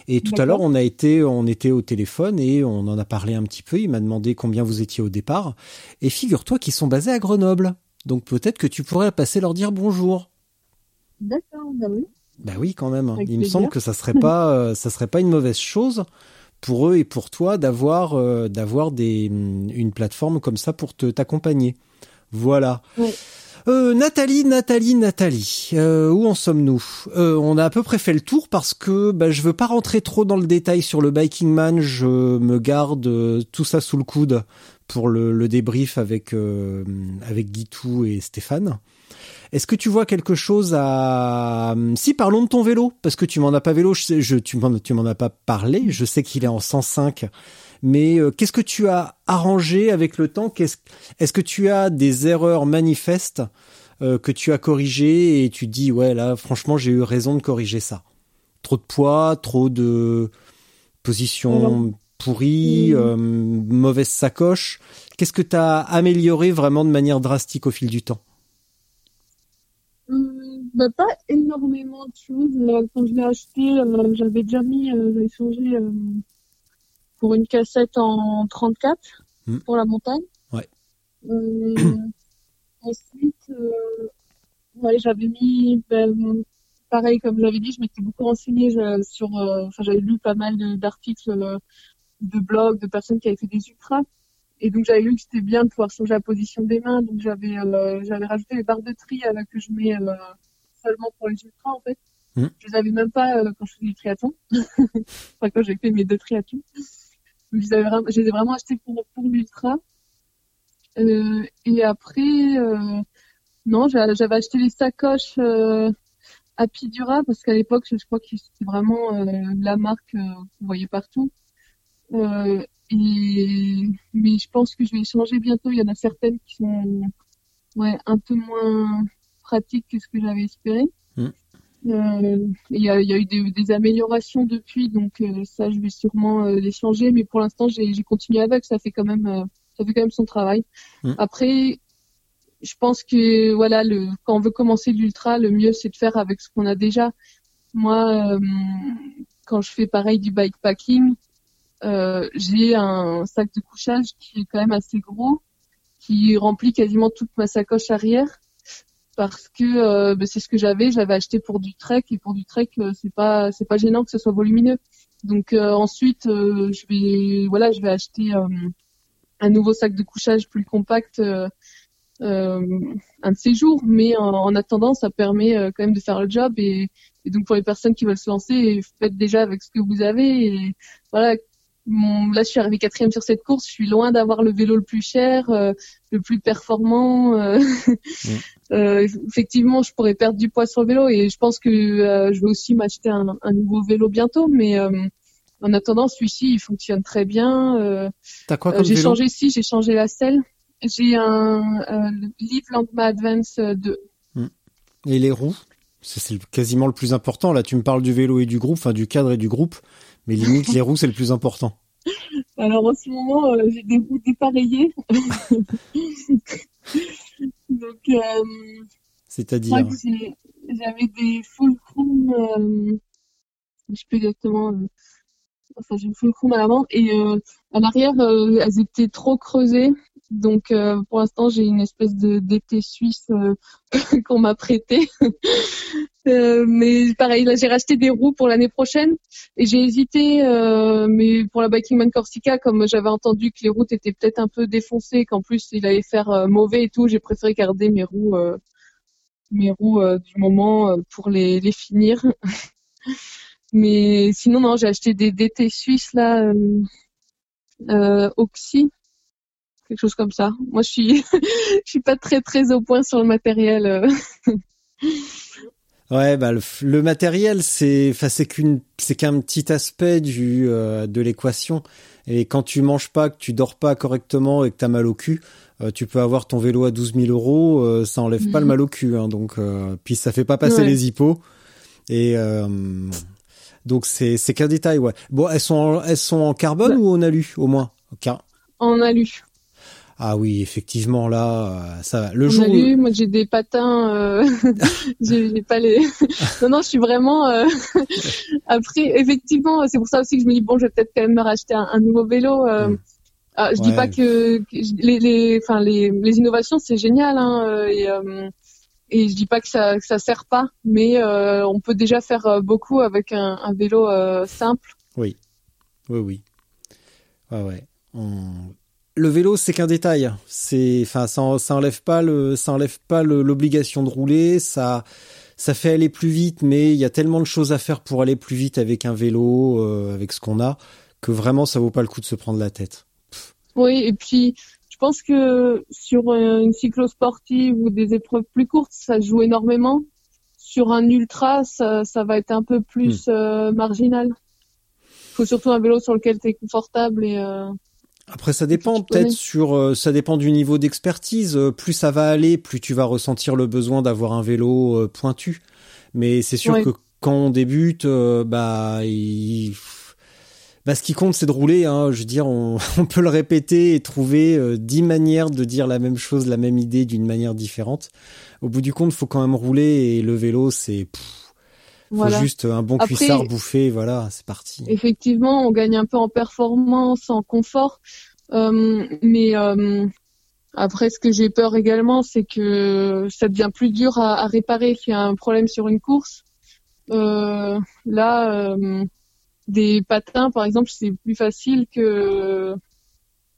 Et tout à l'heure, on a été, on était au téléphone et on en a parlé un petit peu. Il m'a demandé combien vous étiez au départ. Et figure-toi qu'ils sont basés à Grenoble. Donc peut-être que tu pourrais passer leur dire bonjour. D'accord, bah oui. Bah oui, quand même. Avec Il me semble que ça serait pas, euh, ça serait pas une mauvaise chose pour eux et pour toi d'avoir, euh, d'avoir des, une plateforme comme ça pour te t'accompagner. Voilà. Ouais. Euh, Nathalie, Nathalie, Nathalie, euh, où en sommes-nous? Euh, On a à peu près fait le tour parce que bah, je veux pas rentrer trop dans le détail sur le Biking Man. Je me garde euh, tout ça sous le coude pour le, le débrief avec euh, avec Guitou et Stéphane. Est-ce que tu vois quelque chose à si parlons de ton vélo parce que tu m'en as pas vélo, je sais, je tu m'en tu m'en as pas parlé. Je sais qu'il est en 105, mais euh, qu'est-ce que tu as arrangé avec le temps? Qu'est-ce est-ce que tu as des erreurs manifestes euh, que tu as corrigées et tu dis ouais là franchement j'ai eu raison de corriger ça? Trop de poids, trop de position pourrie, Mm. euh, mauvaise sacoche. Qu'est-ce que tu as amélioré vraiment de manière drastique au fil du temps? Hum, bah, pas énormément de choses. Quand je l'ai acheté, j'avais déjà mis, j'avais changé pour une cassette en 34 Hmm. pour la montagne. Ouais. Euh, ensuite, euh, ouais, j'avais mis, ben, pareil, comme j'avais dit, je m'étais beaucoup renseignée je- sur, euh, enfin, j'avais lu pas mal d'articles, de blogs, de personnes qui avaient fait des ultras. Et donc j'avais lu que c'était bien de pouvoir changer la position des mains. Donc j'avais euh, j'avais rajouté les barres de tri euh, que je mets euh, seulement pour les ultras en fait. Mhm. Je les avais même pas quand je faisais du triathlon. enfin quand j'ai fait mes deux triathlons. Je les vraiment, ai vraiment achetés pour pour l'ultra. Euh, et après euh, non, j'a- j'avais acheté les sacoches euh, Apidura parce qu'à l'époque je, crois que c'était vraiment la marque qu'on voyait partout. Et mais je pense que je vais changer bientôt. Il y en a certaines qui sont ouais un peu moins pratiques que ce que j'avais espéré. Euh, Il y, a, il y a eu des, des améliorations depuis, donc euh, ça je vais sûrement euh, les changer. Mais pour l'instant j'ai continué avec. Ça fait quand même ça fait quand même son travail. Mm. Après je pense que voilà le quand on veut commencer l'ultra, le mieux c'est de faire avec ce qu'on a déjà. Moi, euh, quand je fais pareil du bikepacking, euh, j'ai un sac de couchage qui est quand même assez gros, qui remplit quasiment toute ma sacoche arrière, parce que euh, ben, c'est ce que j'avais. J'avais acheté pour du trek et pour du trek, euh, c'est pas c'est pas gênant que ce soit volumineux. Donc euh, ensuite, je vais voilà, je vais acheter un nouveau sac de couchage plus compact. un de ces jours, mais en, en attendant, ça permet quand même de faire le job et, et donc pour les personnes qui veulent se lancer, faites déjà avec ce que vous avez et voilà. Mon, là, je suis arrivée quatrième sur cette course. Je suis loin d'avoir le vélo le plus cher, euh, le plus performant. euh, euh, effectivement, je pourrais perdre du poids sur le vélo et je pense que je vais aussi m'acheter un, un nouveau vélo bientôt. Mais en attendant, celui-ci, il fonctionne très bien. T'as quoi comme j'ai changé, si, j'ai changé la selle. J'ai un Live Landma Advance euh, 2. Et les roues C'est quasiment le plus important. Là, tu me parles du vélo et du groupe, enfin du cadre et du groupe, mais limite les roues c'est le plus important. Alors en ce moment, euh, j'ai des roues dépareillées. Donc, euh, C'est-à-dire j'avais des fulcrum, euh, je sais plus exactement, euh, enfin j'ai une fulcrum à l'avant et à l'arrière, elles étaient trop creusées Donc euh, pour l'instant j'ai une espèce de d'été suisse euh, qu'on m'a prêté. Euh, mais pareil, là j'ai racheté des roues pour l'année prochaine et j'ai hésité, mais pour la Biking Man Corsica, comme j'avais entendu que les routes étaient peut-être un peu défoncées, qu'en plus il allait faire mauvais et tout, j'ai préféré garder mes roues, mes roues du moment pour les, finir. mais sinon non, j'ai acheté des DT suisses là, Oxy quelque chose comme ça. Moi, je suis, je suis pas très très au point sur le matériel. Euh. Ouais, bah le, matériel, c'est, enfin, c'est qu'une, c'est qu'un petit aspect du euh, de l'équation. Et quand tu manges pas, que tu dors pas correctement et que t'as mal au cul, euh, tu peux avoir ton vélo à 12 000 euros, ça enlève pas le mhm. mal au cul. Hein, donc, puis ça fait pas passer les hippos. Et donc c'est c'est qu'un détail, ouais. Bon, elles sont en, elles sont en carbone bah. ou en alu au moins? En alu. Ah oui, effectivement, là, euh, ça va. Le On jour. A lu, moi, j'ai des patins. Euh... j'ai pas les. non, non, je suis vraiment. Euh... Après, effectivement, c'est pour ça aussi que je me dis bon, je vais peut-être quand même me racheter un, nouveau vélo. Euh... Mm. Ah, je dis pas que, les, les, enfin, les, les innovations, c'est génial, hein, et, euh, et je dis pas que ça, que ça sert pas, mais on peut déjà faire beaucoup avec un, un vélo simple. Oui, oui, oui. Ouais, ouais. On le vélo, c'est qu'un détail. C'est, enfin, ça, ça enlève pas le, ça enlève pas l'obligation de rouler. Ça, ça fait aller plus vite, mais il y a tellement de choses à faire pour aller plus vite avec un vélo, euh, avec ce qu'on a, que vraiment, ça vaut pas le coup de se prendre la tête. Oui, et puis, je pense que sur une cyclo-sportive ou des épreuves plus courtes, ça joue énormément. Sur un ultra, ça, ça va être un peu plus hmm. euh, marginal. Il faut surtout un vélo sur lequel tu es confortable et. Euh, après, ça dépend peut-être sur, euh, ça dépend du niveau d'expertise. Euh, plus ça va aller, plus tu vas ressentir le besoin d'avoir un vélo euh, pointu. Mais c'est sûr que quand on débute, bah, bah, ce qui compte, c'est de rouler. Hein. Je veux dire, on, on peut le répéter et trouver dix manières de dire la même chose, la même idée d'une manière différente. Au bout du compte, faut quand même rouler et le vélo, c'est faut juste un bon cuissard bouffé, voilà, c'est parti. Effectivement, on gagne un peu en performance, en confort, euh, mais euh, après, ce que j'ai peur également, c'est que ça devient plus dur à, à réparer s'il y a un problème sur une course. Euh, là, des patins, par exemple, c'est plus facile que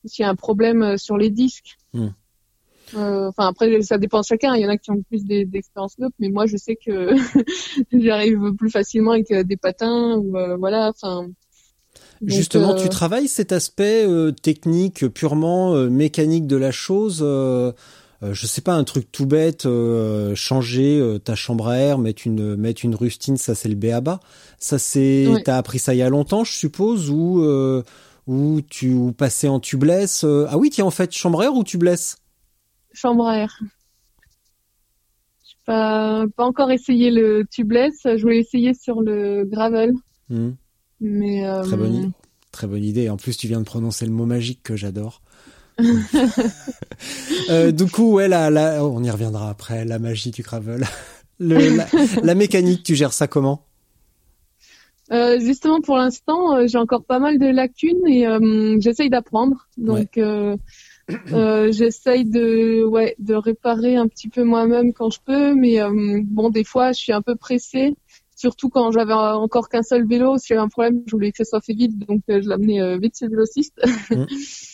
s'il y a un problème sur les disques. Hmm. Euh, enfin après ça dépend de chacun. Il y en a qui ont plus d'expérience que d'autres, mais moi je sais que j'arrive plus facilement avec euh, des patins ou euh, voilà. Enfin. Justement, tu travailles cet aspect technique purement mécanique de la chose. je sais pas un truc tout bête, changer ta chambre à air, mettre une mettre une rustine, ça c'est le béaba. Ça c'est t'as appris ça il y a longtemps, je suppose, ou ou tu ou passer en tubeless. ah oui, tiens en fait chambre à air ou tubeless? Chambre à air. Je pas, pas encore essayé le tubeless. Je voulais essayer sur le gravel. Hmm. Mais euh, très bonne idée. Très bonne idée. En plus, tu viens de prononcer le mot magique que j'adore. euh, du coup, ouais, la, on y reviendra après. La magie du gravel. Le, la, mécanique, tu gères ça comment? Euh, Justement, pour l'instant, j'ai encore pas mal de lacunes et euh, j'essaye d'apprendre. Donc, euh, j'essaye de ouais de réparer un petit peu moi-même quand je peux, mais euh, bon des fois je suis un peu pressée, surtout quand j'avais encore qu'un seul vélo. Si j'avais un problème, je voulais que ça soit fait vite, donc euh, je l'amenais vite chez le vélociste. Mmh.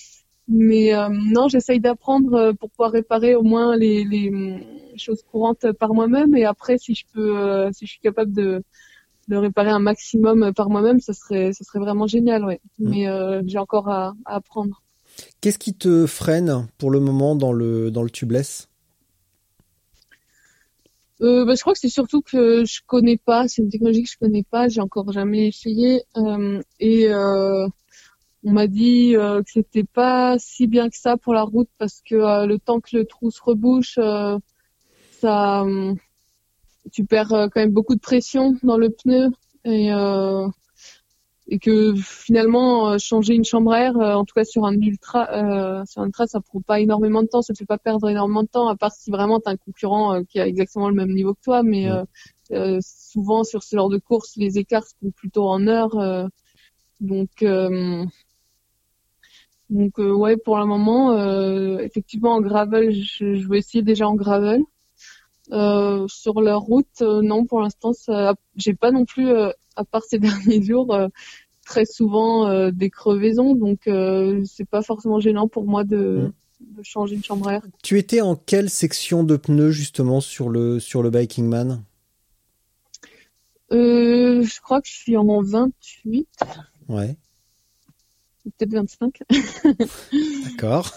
mais non, j'essaye d'apprendre pour pouvoir réparer au moins les, les choses courantes par moi-même, et après si je peux, si je suis capable de de réparer un maximum par moi-même, ça serait, ça serait vraiment génial, ouais. Mmh. Mais j'ai encore à, à apprendre. Qu'est-ce qui te freine pour le moment dans le, dans le tubeless? Euh, bah, je crois que c'est surtout que je connais pas, c'est une technologie que je connais pas, j'ai encore jamais essayé euh, et euh, on m'a dit que c'était pas si bien que ça pour la route parce que le temps que le trou se rebouche, ça, tu perds quand même beaucoup de pression dans le pneu et et que finalement euh, changer une chambre à air, euh, en tout cas sur un ultra, euh, sur un ultra, ça prend pas énormément de temps, ça te fait pas perdre énormément de temps, à part si vraiment tu as un concurrent qui a exactement le même niveau que toi. Mais souvent sur ce genre de course, les écarts sont plutôt en heure, donc Donc euh, ouais, pour le moment, euh, effectivement en gravel, je, je vais essayer déjà en gravel. Euh, sur la route, euh, non, pour l'instant, j'ai pas non plus, euh, à part ces derniers jours, euh, très souvent euh, des crevaisons, donc euh, c'est pas forcément gênant pour moi de, de changer une chambre à air. Tu étais en quelle section de pneus justement sur le sur le Biking Man? Euh, je crois que je suis en 28, Ouais, ou peut-être 25. d'accord.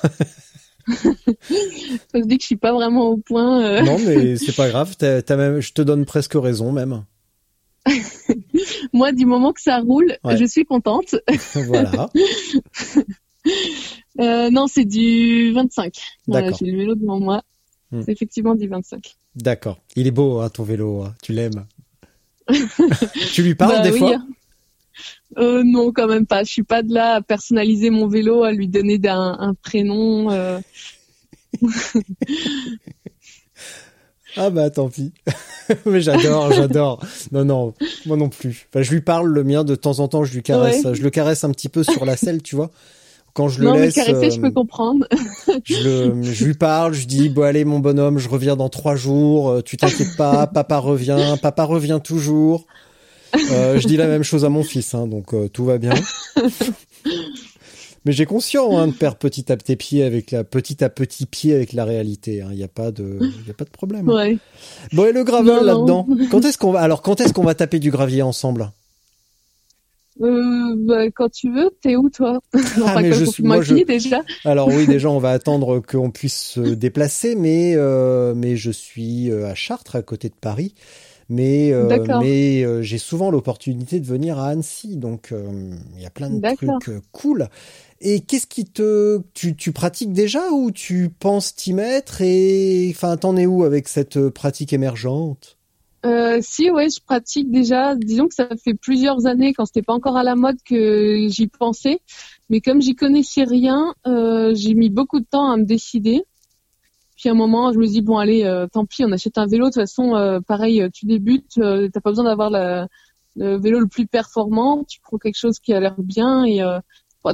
Ça se dit que je suis pas vraiment au point. euh. non, mais c'est pas grave. Même, je te donne presque raison même. Moi, du moment que ça roule, Ouais. je suis contente. voilà. Euh, non, c'est du 25. Voilà, D'accord. j'ai le vélo devant moi. Hmm. C'est effectivement du 25. D'accord. Il est beau, hein, ton vélo. hein. Tu l'aimes. tu lui parles Bah des oui. fois Euh, non, quand même pas. Je suis pas de là à personnaliser mon vélo, à lui donner un prénom. euh. Ah bah tant pis. Mais j'adore, j'adore. Non, non, moi non plus. Enfin, je lui parle le mien de temps en temps, je lui caresse, Ouais. je le caresse un petit peu sur la selle, tu vois. Quand je le non, mais laisse, caresser, je euh, peux comprendre. je, le, je lui parle, je dis bon allez mon bonhomme, je reviens dans trois jours, euh, tu t'inquiètes pas, papa revient, papa revient toujours. Euh, je dis la même chose à mon fils, hein, donc euh, tout va bien. Mais j'ai conscience hein, de perdre petit à petit pied avec la petit à petit pied avec la réalité. Il n'y a pas de, y a pas de problème. Ouais. Bon et le gravel Non, non. là-dedans. Quand est-ce qu'on va alors quand est-ce qu'on va taper du gravier ensemble? Euh, bah, quand tu veux, t'es où toi? Enfin, mais quand je suis- moi, je- déjà. Alors oui, déjà on va attendre qu'on puisse se déplacer, mais euh, mais je suis euh, à Chartres, à côté de Paris. Mais euh, mais euh, j'ai souvent l'opportunité de venir à Annecy, donc euh, il y a plein de trucs cool. Et qu'est-ce qui te tu tu pratiques déjà ou tu penses t'y mettre et enfin t'en es où avec cette euh, pratique émergente? Euh, si, ouais, je pratique déjà. Disons que ça fait plusieurs années, quand c'était pas encore à la mode, que j'y pensais. Mais comme j'y connaissais rien, euh, j'ai mis beaucoup de temps à me décider. Puis à un moment, je me dis bon, allez, tant pis, on achète un vélo. De toute façon, pareil, tu débutes, euh, t'as pas besoin d'avoir le vélo le plus performant. Tu prends quelque chose qui a l'air bien et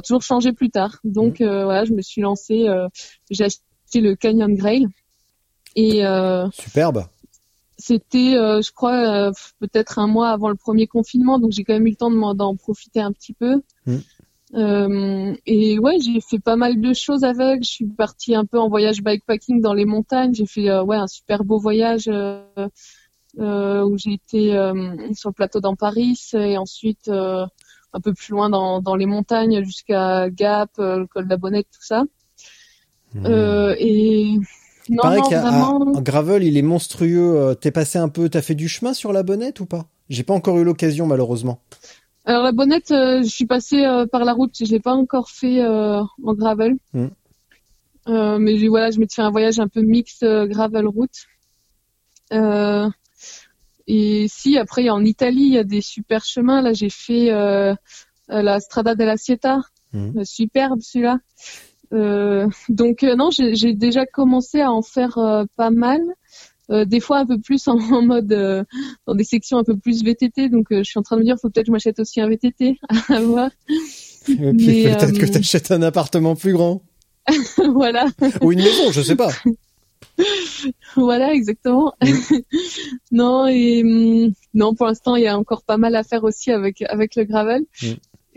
tu pourras toujours changer plus tard. Donc euh, voilà, je me suis lancée. euh, j'ai acheté le Canyon Grail et euh, Superbe. c'était, je crois, peut-être un mois avant le premier confinement, donc j'ai quand même eu le temps de d'en profiter un petit peu. Mm. Et ouais, j'ai fait pas mal de choses avec. Je suis partie un peu en voyage bikepacking dans les montagnes. J'ai fait ouais un super beau voyage euh, où j'ai été euh, sur le plateau dans Paris et ensuite euh, un peu plus loin dans, dans les montagnes jusqu'à Gap, euh, le col de la Bonnette, tout ça. Euh, et non, Pareil non, vraiment. gravel, il est monstrueux. Euh, T'es passé un peu, t'as fait du chemin sur la bonnette ou pas? J'ai pas encore eu l'occasion malheureusement. Alors la bonnette, euh, je suis passée euh, par la route, je l'ai pas encore fait en gravel. Mm. Euh, mais voilà, je m'étais fait un voyage un peu mix euh, gravel route. Et si après en Italie, il y a des super chemins. Là, j'ai fait euh, la Strada della Sieta, Mm. Euh, superbe celui-là. Euh, donc non, j'ai déjà commencé à en faire pas mal. Des fois un peu plus en, en mode dans des sections un peu plus VTT. Donc je suis en train de me dire, faut peut-être que je m'achète aussi un VTT à voir. Et puis peut-être que euh, t'achètes un appartement plus grand voilà, ou une maison, je sais pas. voilà exactement. non et hum, non pour l'instant il y a encore pas mal à faire aussi avec avec le gravel. Mm.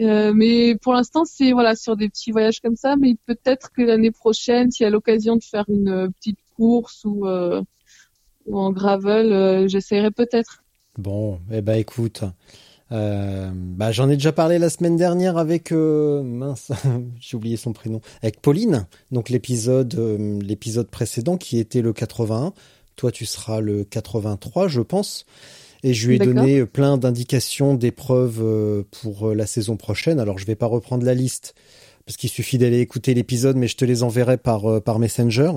Euh, mais pour l'instant c'est voilà sur des petits voyages comme ça. Mais peut-être que l'année prochaine, s'il y a l'occasion de faire une euh, petite course ou euh, ou en gravel, euh, j'essaierai peut-être. Bon, eh ben écoute, euh, bah j'en ai déjà parlé la semaine dernière avec euh, mince, j'ai oublié son prénom, avec Pauline. Donc l'épisode euh, l'épisode précédent qui était le 81. Toi tu seras le 83, je pense. Et je lui ai donné plein d'indications d'épreuves euh, pour euh, la saison prochaine. Alors je vais pas reprendre la liste parce qu'il suffit d'aller écouter l'épisode, mais je te les enverrai par euh, par Messenger.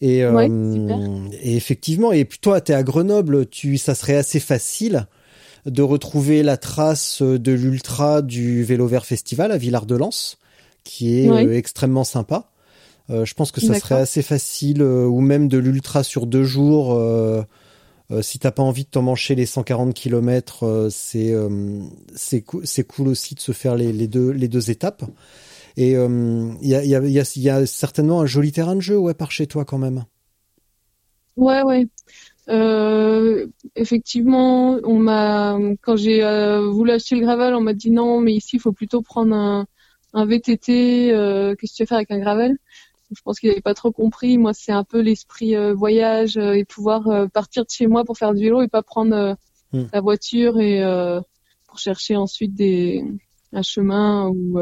Et, Ouais, euh, et effectivement, et puis toi, t'es à Grenoble, tu, ça serait assez facile de retrouver la trace de l'ultra du Vélo Vert Festival à Villard-de-Lans, qui est euh, extrêmement sympa. Euh, je pense que ça serait assez facile, euh, ou même de l'ultra sur deux jours. euh, si t'as pas envie de t'emmancher les 140 km, c'est euh, c'est cou- c'est cool aussi de se faire les, les deux les deux étapes. Et il y a, y, a, y, a, certainement un joli terrain de jeu ouais par chez toi quand même. Ouais ouais. Euh, effectivement, on m'a quand j'ai voulu acheter le gravel, on m'a dit non, mais ici il faut plutôt prendre un, un VTT. Qu'est-ce que tu veux faire avec un gravel je pense qu'il n'avait pas trop compris. Moi, c'est un peu l'esprit euh, voyage euh, et pouvoir euh, partir de chez moi pour faire du vélo et pas prendre hmm. la voiture et pour chercher ensuite des un chemin ou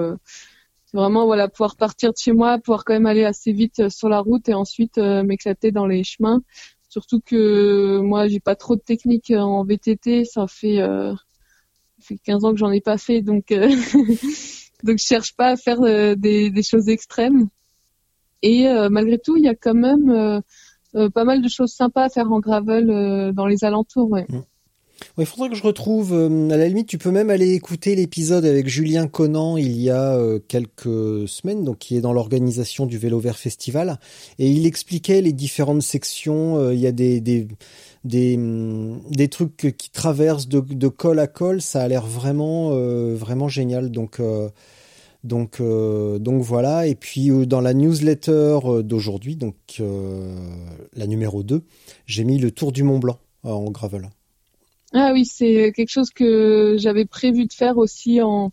c'est vraiment voilà pouvoir partir de chez moi, pouvoir quand même aller assez vite sur la route et ensuite m'éclater dans les chemins. Surtout que moi, j'ai pas trop de technique en VTT. Ça fait fait 15 ans que j'en ai pas fait, donc donc je cherche pas à faire des, des choses extrêmes. Et euh, malgré tout, il y a quand même euh, euh, pas mal de choses sympas à faire en gravel dans les alentours. Mmh. Il faudrait que je retrouve. à la limite, tu peux même aller écouter l'épisode avec Julien Conan il y a quelques semaines, donc qui est dans l'organisation du Vélo Vert Festival, et il expliquait les différentes sections. il y a des des des, mmh, des trucs qui traversent de, de col à col. Ça a l'air vraiment vraiment génial. Donc donc, euh, donc voilà. Et puis euh, dans la newsletter euh, d'aujourd'hui, donc la numéro 2, j'ai mis le Tour du Mont Blanc en gravel. Ah oui, c'est quelque chose que j'avais prévu de faire aussi en,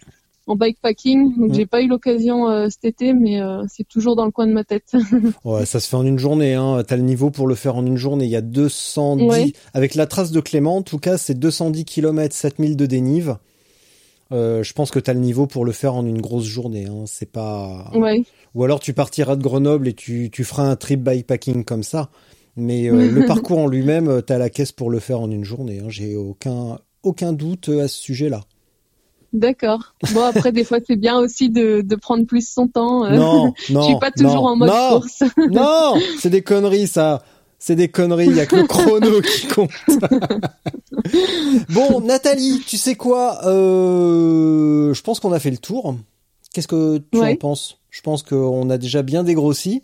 en bikepacking. Donc j'ai pas eu l'occasion cet été, mais c'est toujours dans le coin de ma tête. ouais, ça se fait en une journée. Hein. T'as le niveau pour le faire en une journée. Il y a 210 avec la trace de Clément. En tout cas, c'est 210 km, 7000 de dénive. Euh, je pense que tu as le niveau pour le faire en une grosse journée. Hein. C'est pas. Ou alors tu partiras de Grenoble et tu, tu feras un trip bikepacking comme ça. Mais euh, le parcours en lui-même, euh, tu as la caisse pour le faire en une journée. Hein. J'ai aucun, aucun doute à ce sujet-là. D'accord. Bon, après, des fois, c'est bien aussi de, de prendre plus son temps. Non, non. Je suis pas toujours en mode course. non, c'est des conneries, ça. C'est des conneries, il y a que le chrono qui compte. bon, Nathalie, tu sais quoi euh, Je pense qu'on a fait le tour. Qu'est-ce que tu en penses? Je pense qu'on a déjà bien dégrossi.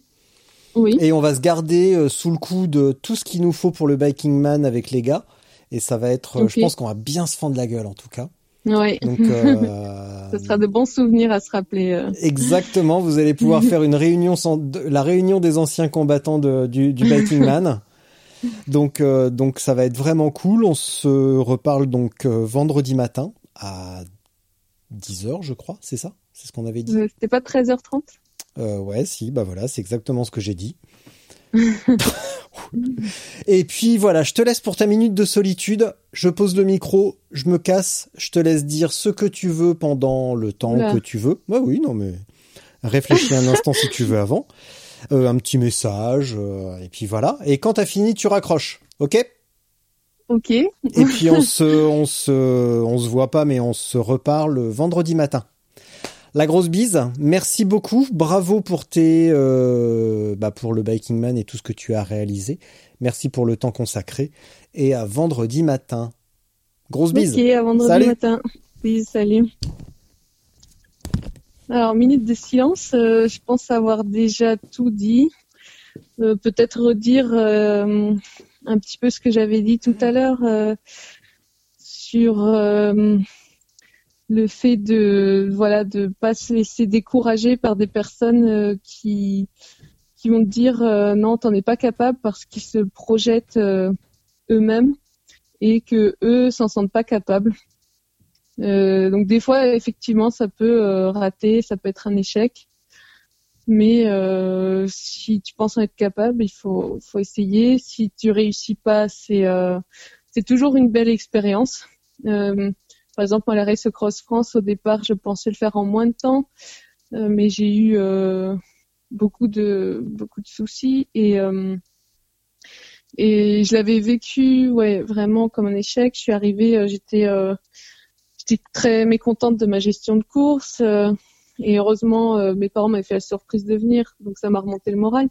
Oui. Et on va se garder euh, sous le coup de tout ce qu'il nous faut pour le Biking Man avec les gars. Et ça va être, je pense qu'on va bien se fendre la gueule en tout cas. Oui. Donc, euh... ça sera de bons souvenirs à se rappeler. Euh. Exactement. Vous allez pouvoir faire une réunion, sans... la réunion des anciens combattants de, du, du Biking Man. donc, euh, donc ça va être vraiment cool. On se reparle donc euh, vendredi matin à 10h, je crois. C'est ça? C'est ce qu'on avait dit. C'était pas 13h30 Ouais, si. Bah voilà, c'est exactement ce que j'ai dit. Et puis voilà, je te laisse pour ta minute de solitude. Je pose le micro, je me casse, je te laisse dire ce que tu veux pendant le temps que tu veux. Bah oui, non mais réfléchis un instant si tu veux avant. Euh, un petit message, euh, et puis voilà. Et quand t'as fini, tu raccroches, ok? Ok. et puis on se, on se, on se voit pas, mais on se reparle vendredi matin. La grosse bise. Merci beaucoup. Bravo pour tes, euh, bah pour le Biking Man et tout ce que tu as réalisé. Merci pour le temps consacré. Et à vendredi matin. Grosse bise. Ok, à vendredi matin. Oui, salut. Alors, minute de silence. Euh, je pense avoir déjà tout dit. Euh, peut-être redire un petit peu ce que j'avais dit tout à l'heure sur le fait de voilà de pas se laisser décourager par des personnes euh, qui vont te dire euh, non t'en es pas capable parce qu'ils se projettent euh, eux-mêmes et que eux s'en sentent pas capables. Donc des fois effectivement ça peut rater ça peut être un échec. Mais si tu penses en être capable il faut essayer. Si tu réussis pas c'est toujours une belle expérience par exemple, à la Race Cross France, au départ, je pensais le faire en moins de temps, euh, mais j'ai eu euh, beaucoup de beaucoup de soucis et euh, et je l'avais vécu, ouais, vraiment comme un échec. Je suis arrivée, j'étais très mécontente de ma gestion de course et heureusement, mes parents m'avaient fait la surprise de venir, donc ça m'a remonté le moral.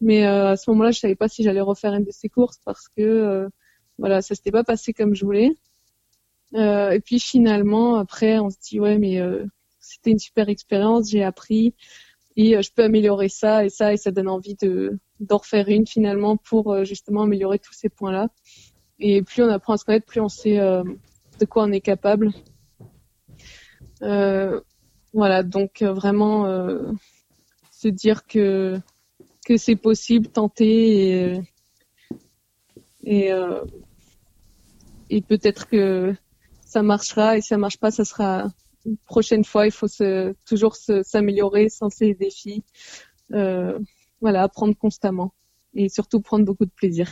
Mais à ce moment-là, je savais pas si j'allais refaire une de ces courses parce que voilà, ça s'était pas passé comme je voulais. Euh, et puis finalement, après, on se dit ouais, mais euh, c'était une super expérience, j'ai appris et euh, je peux améliorer ça et ça et ça donne envie de d'en refaire une finalement pour justement améliorer tous ces points-là. Et plus on apprend à se connaître, plus on sait de quoi on est capable. voilà, donc vraiment se dire que que c'est possible, tenter et et, et peut-être que ça marchera et si ça marche pas, ça sera une prochaine fois. Il faut se, toujours s'améliorer, sans ces défis. Euh, voilà, apprendre constamment et surtout prendre beaucoup de plaisir.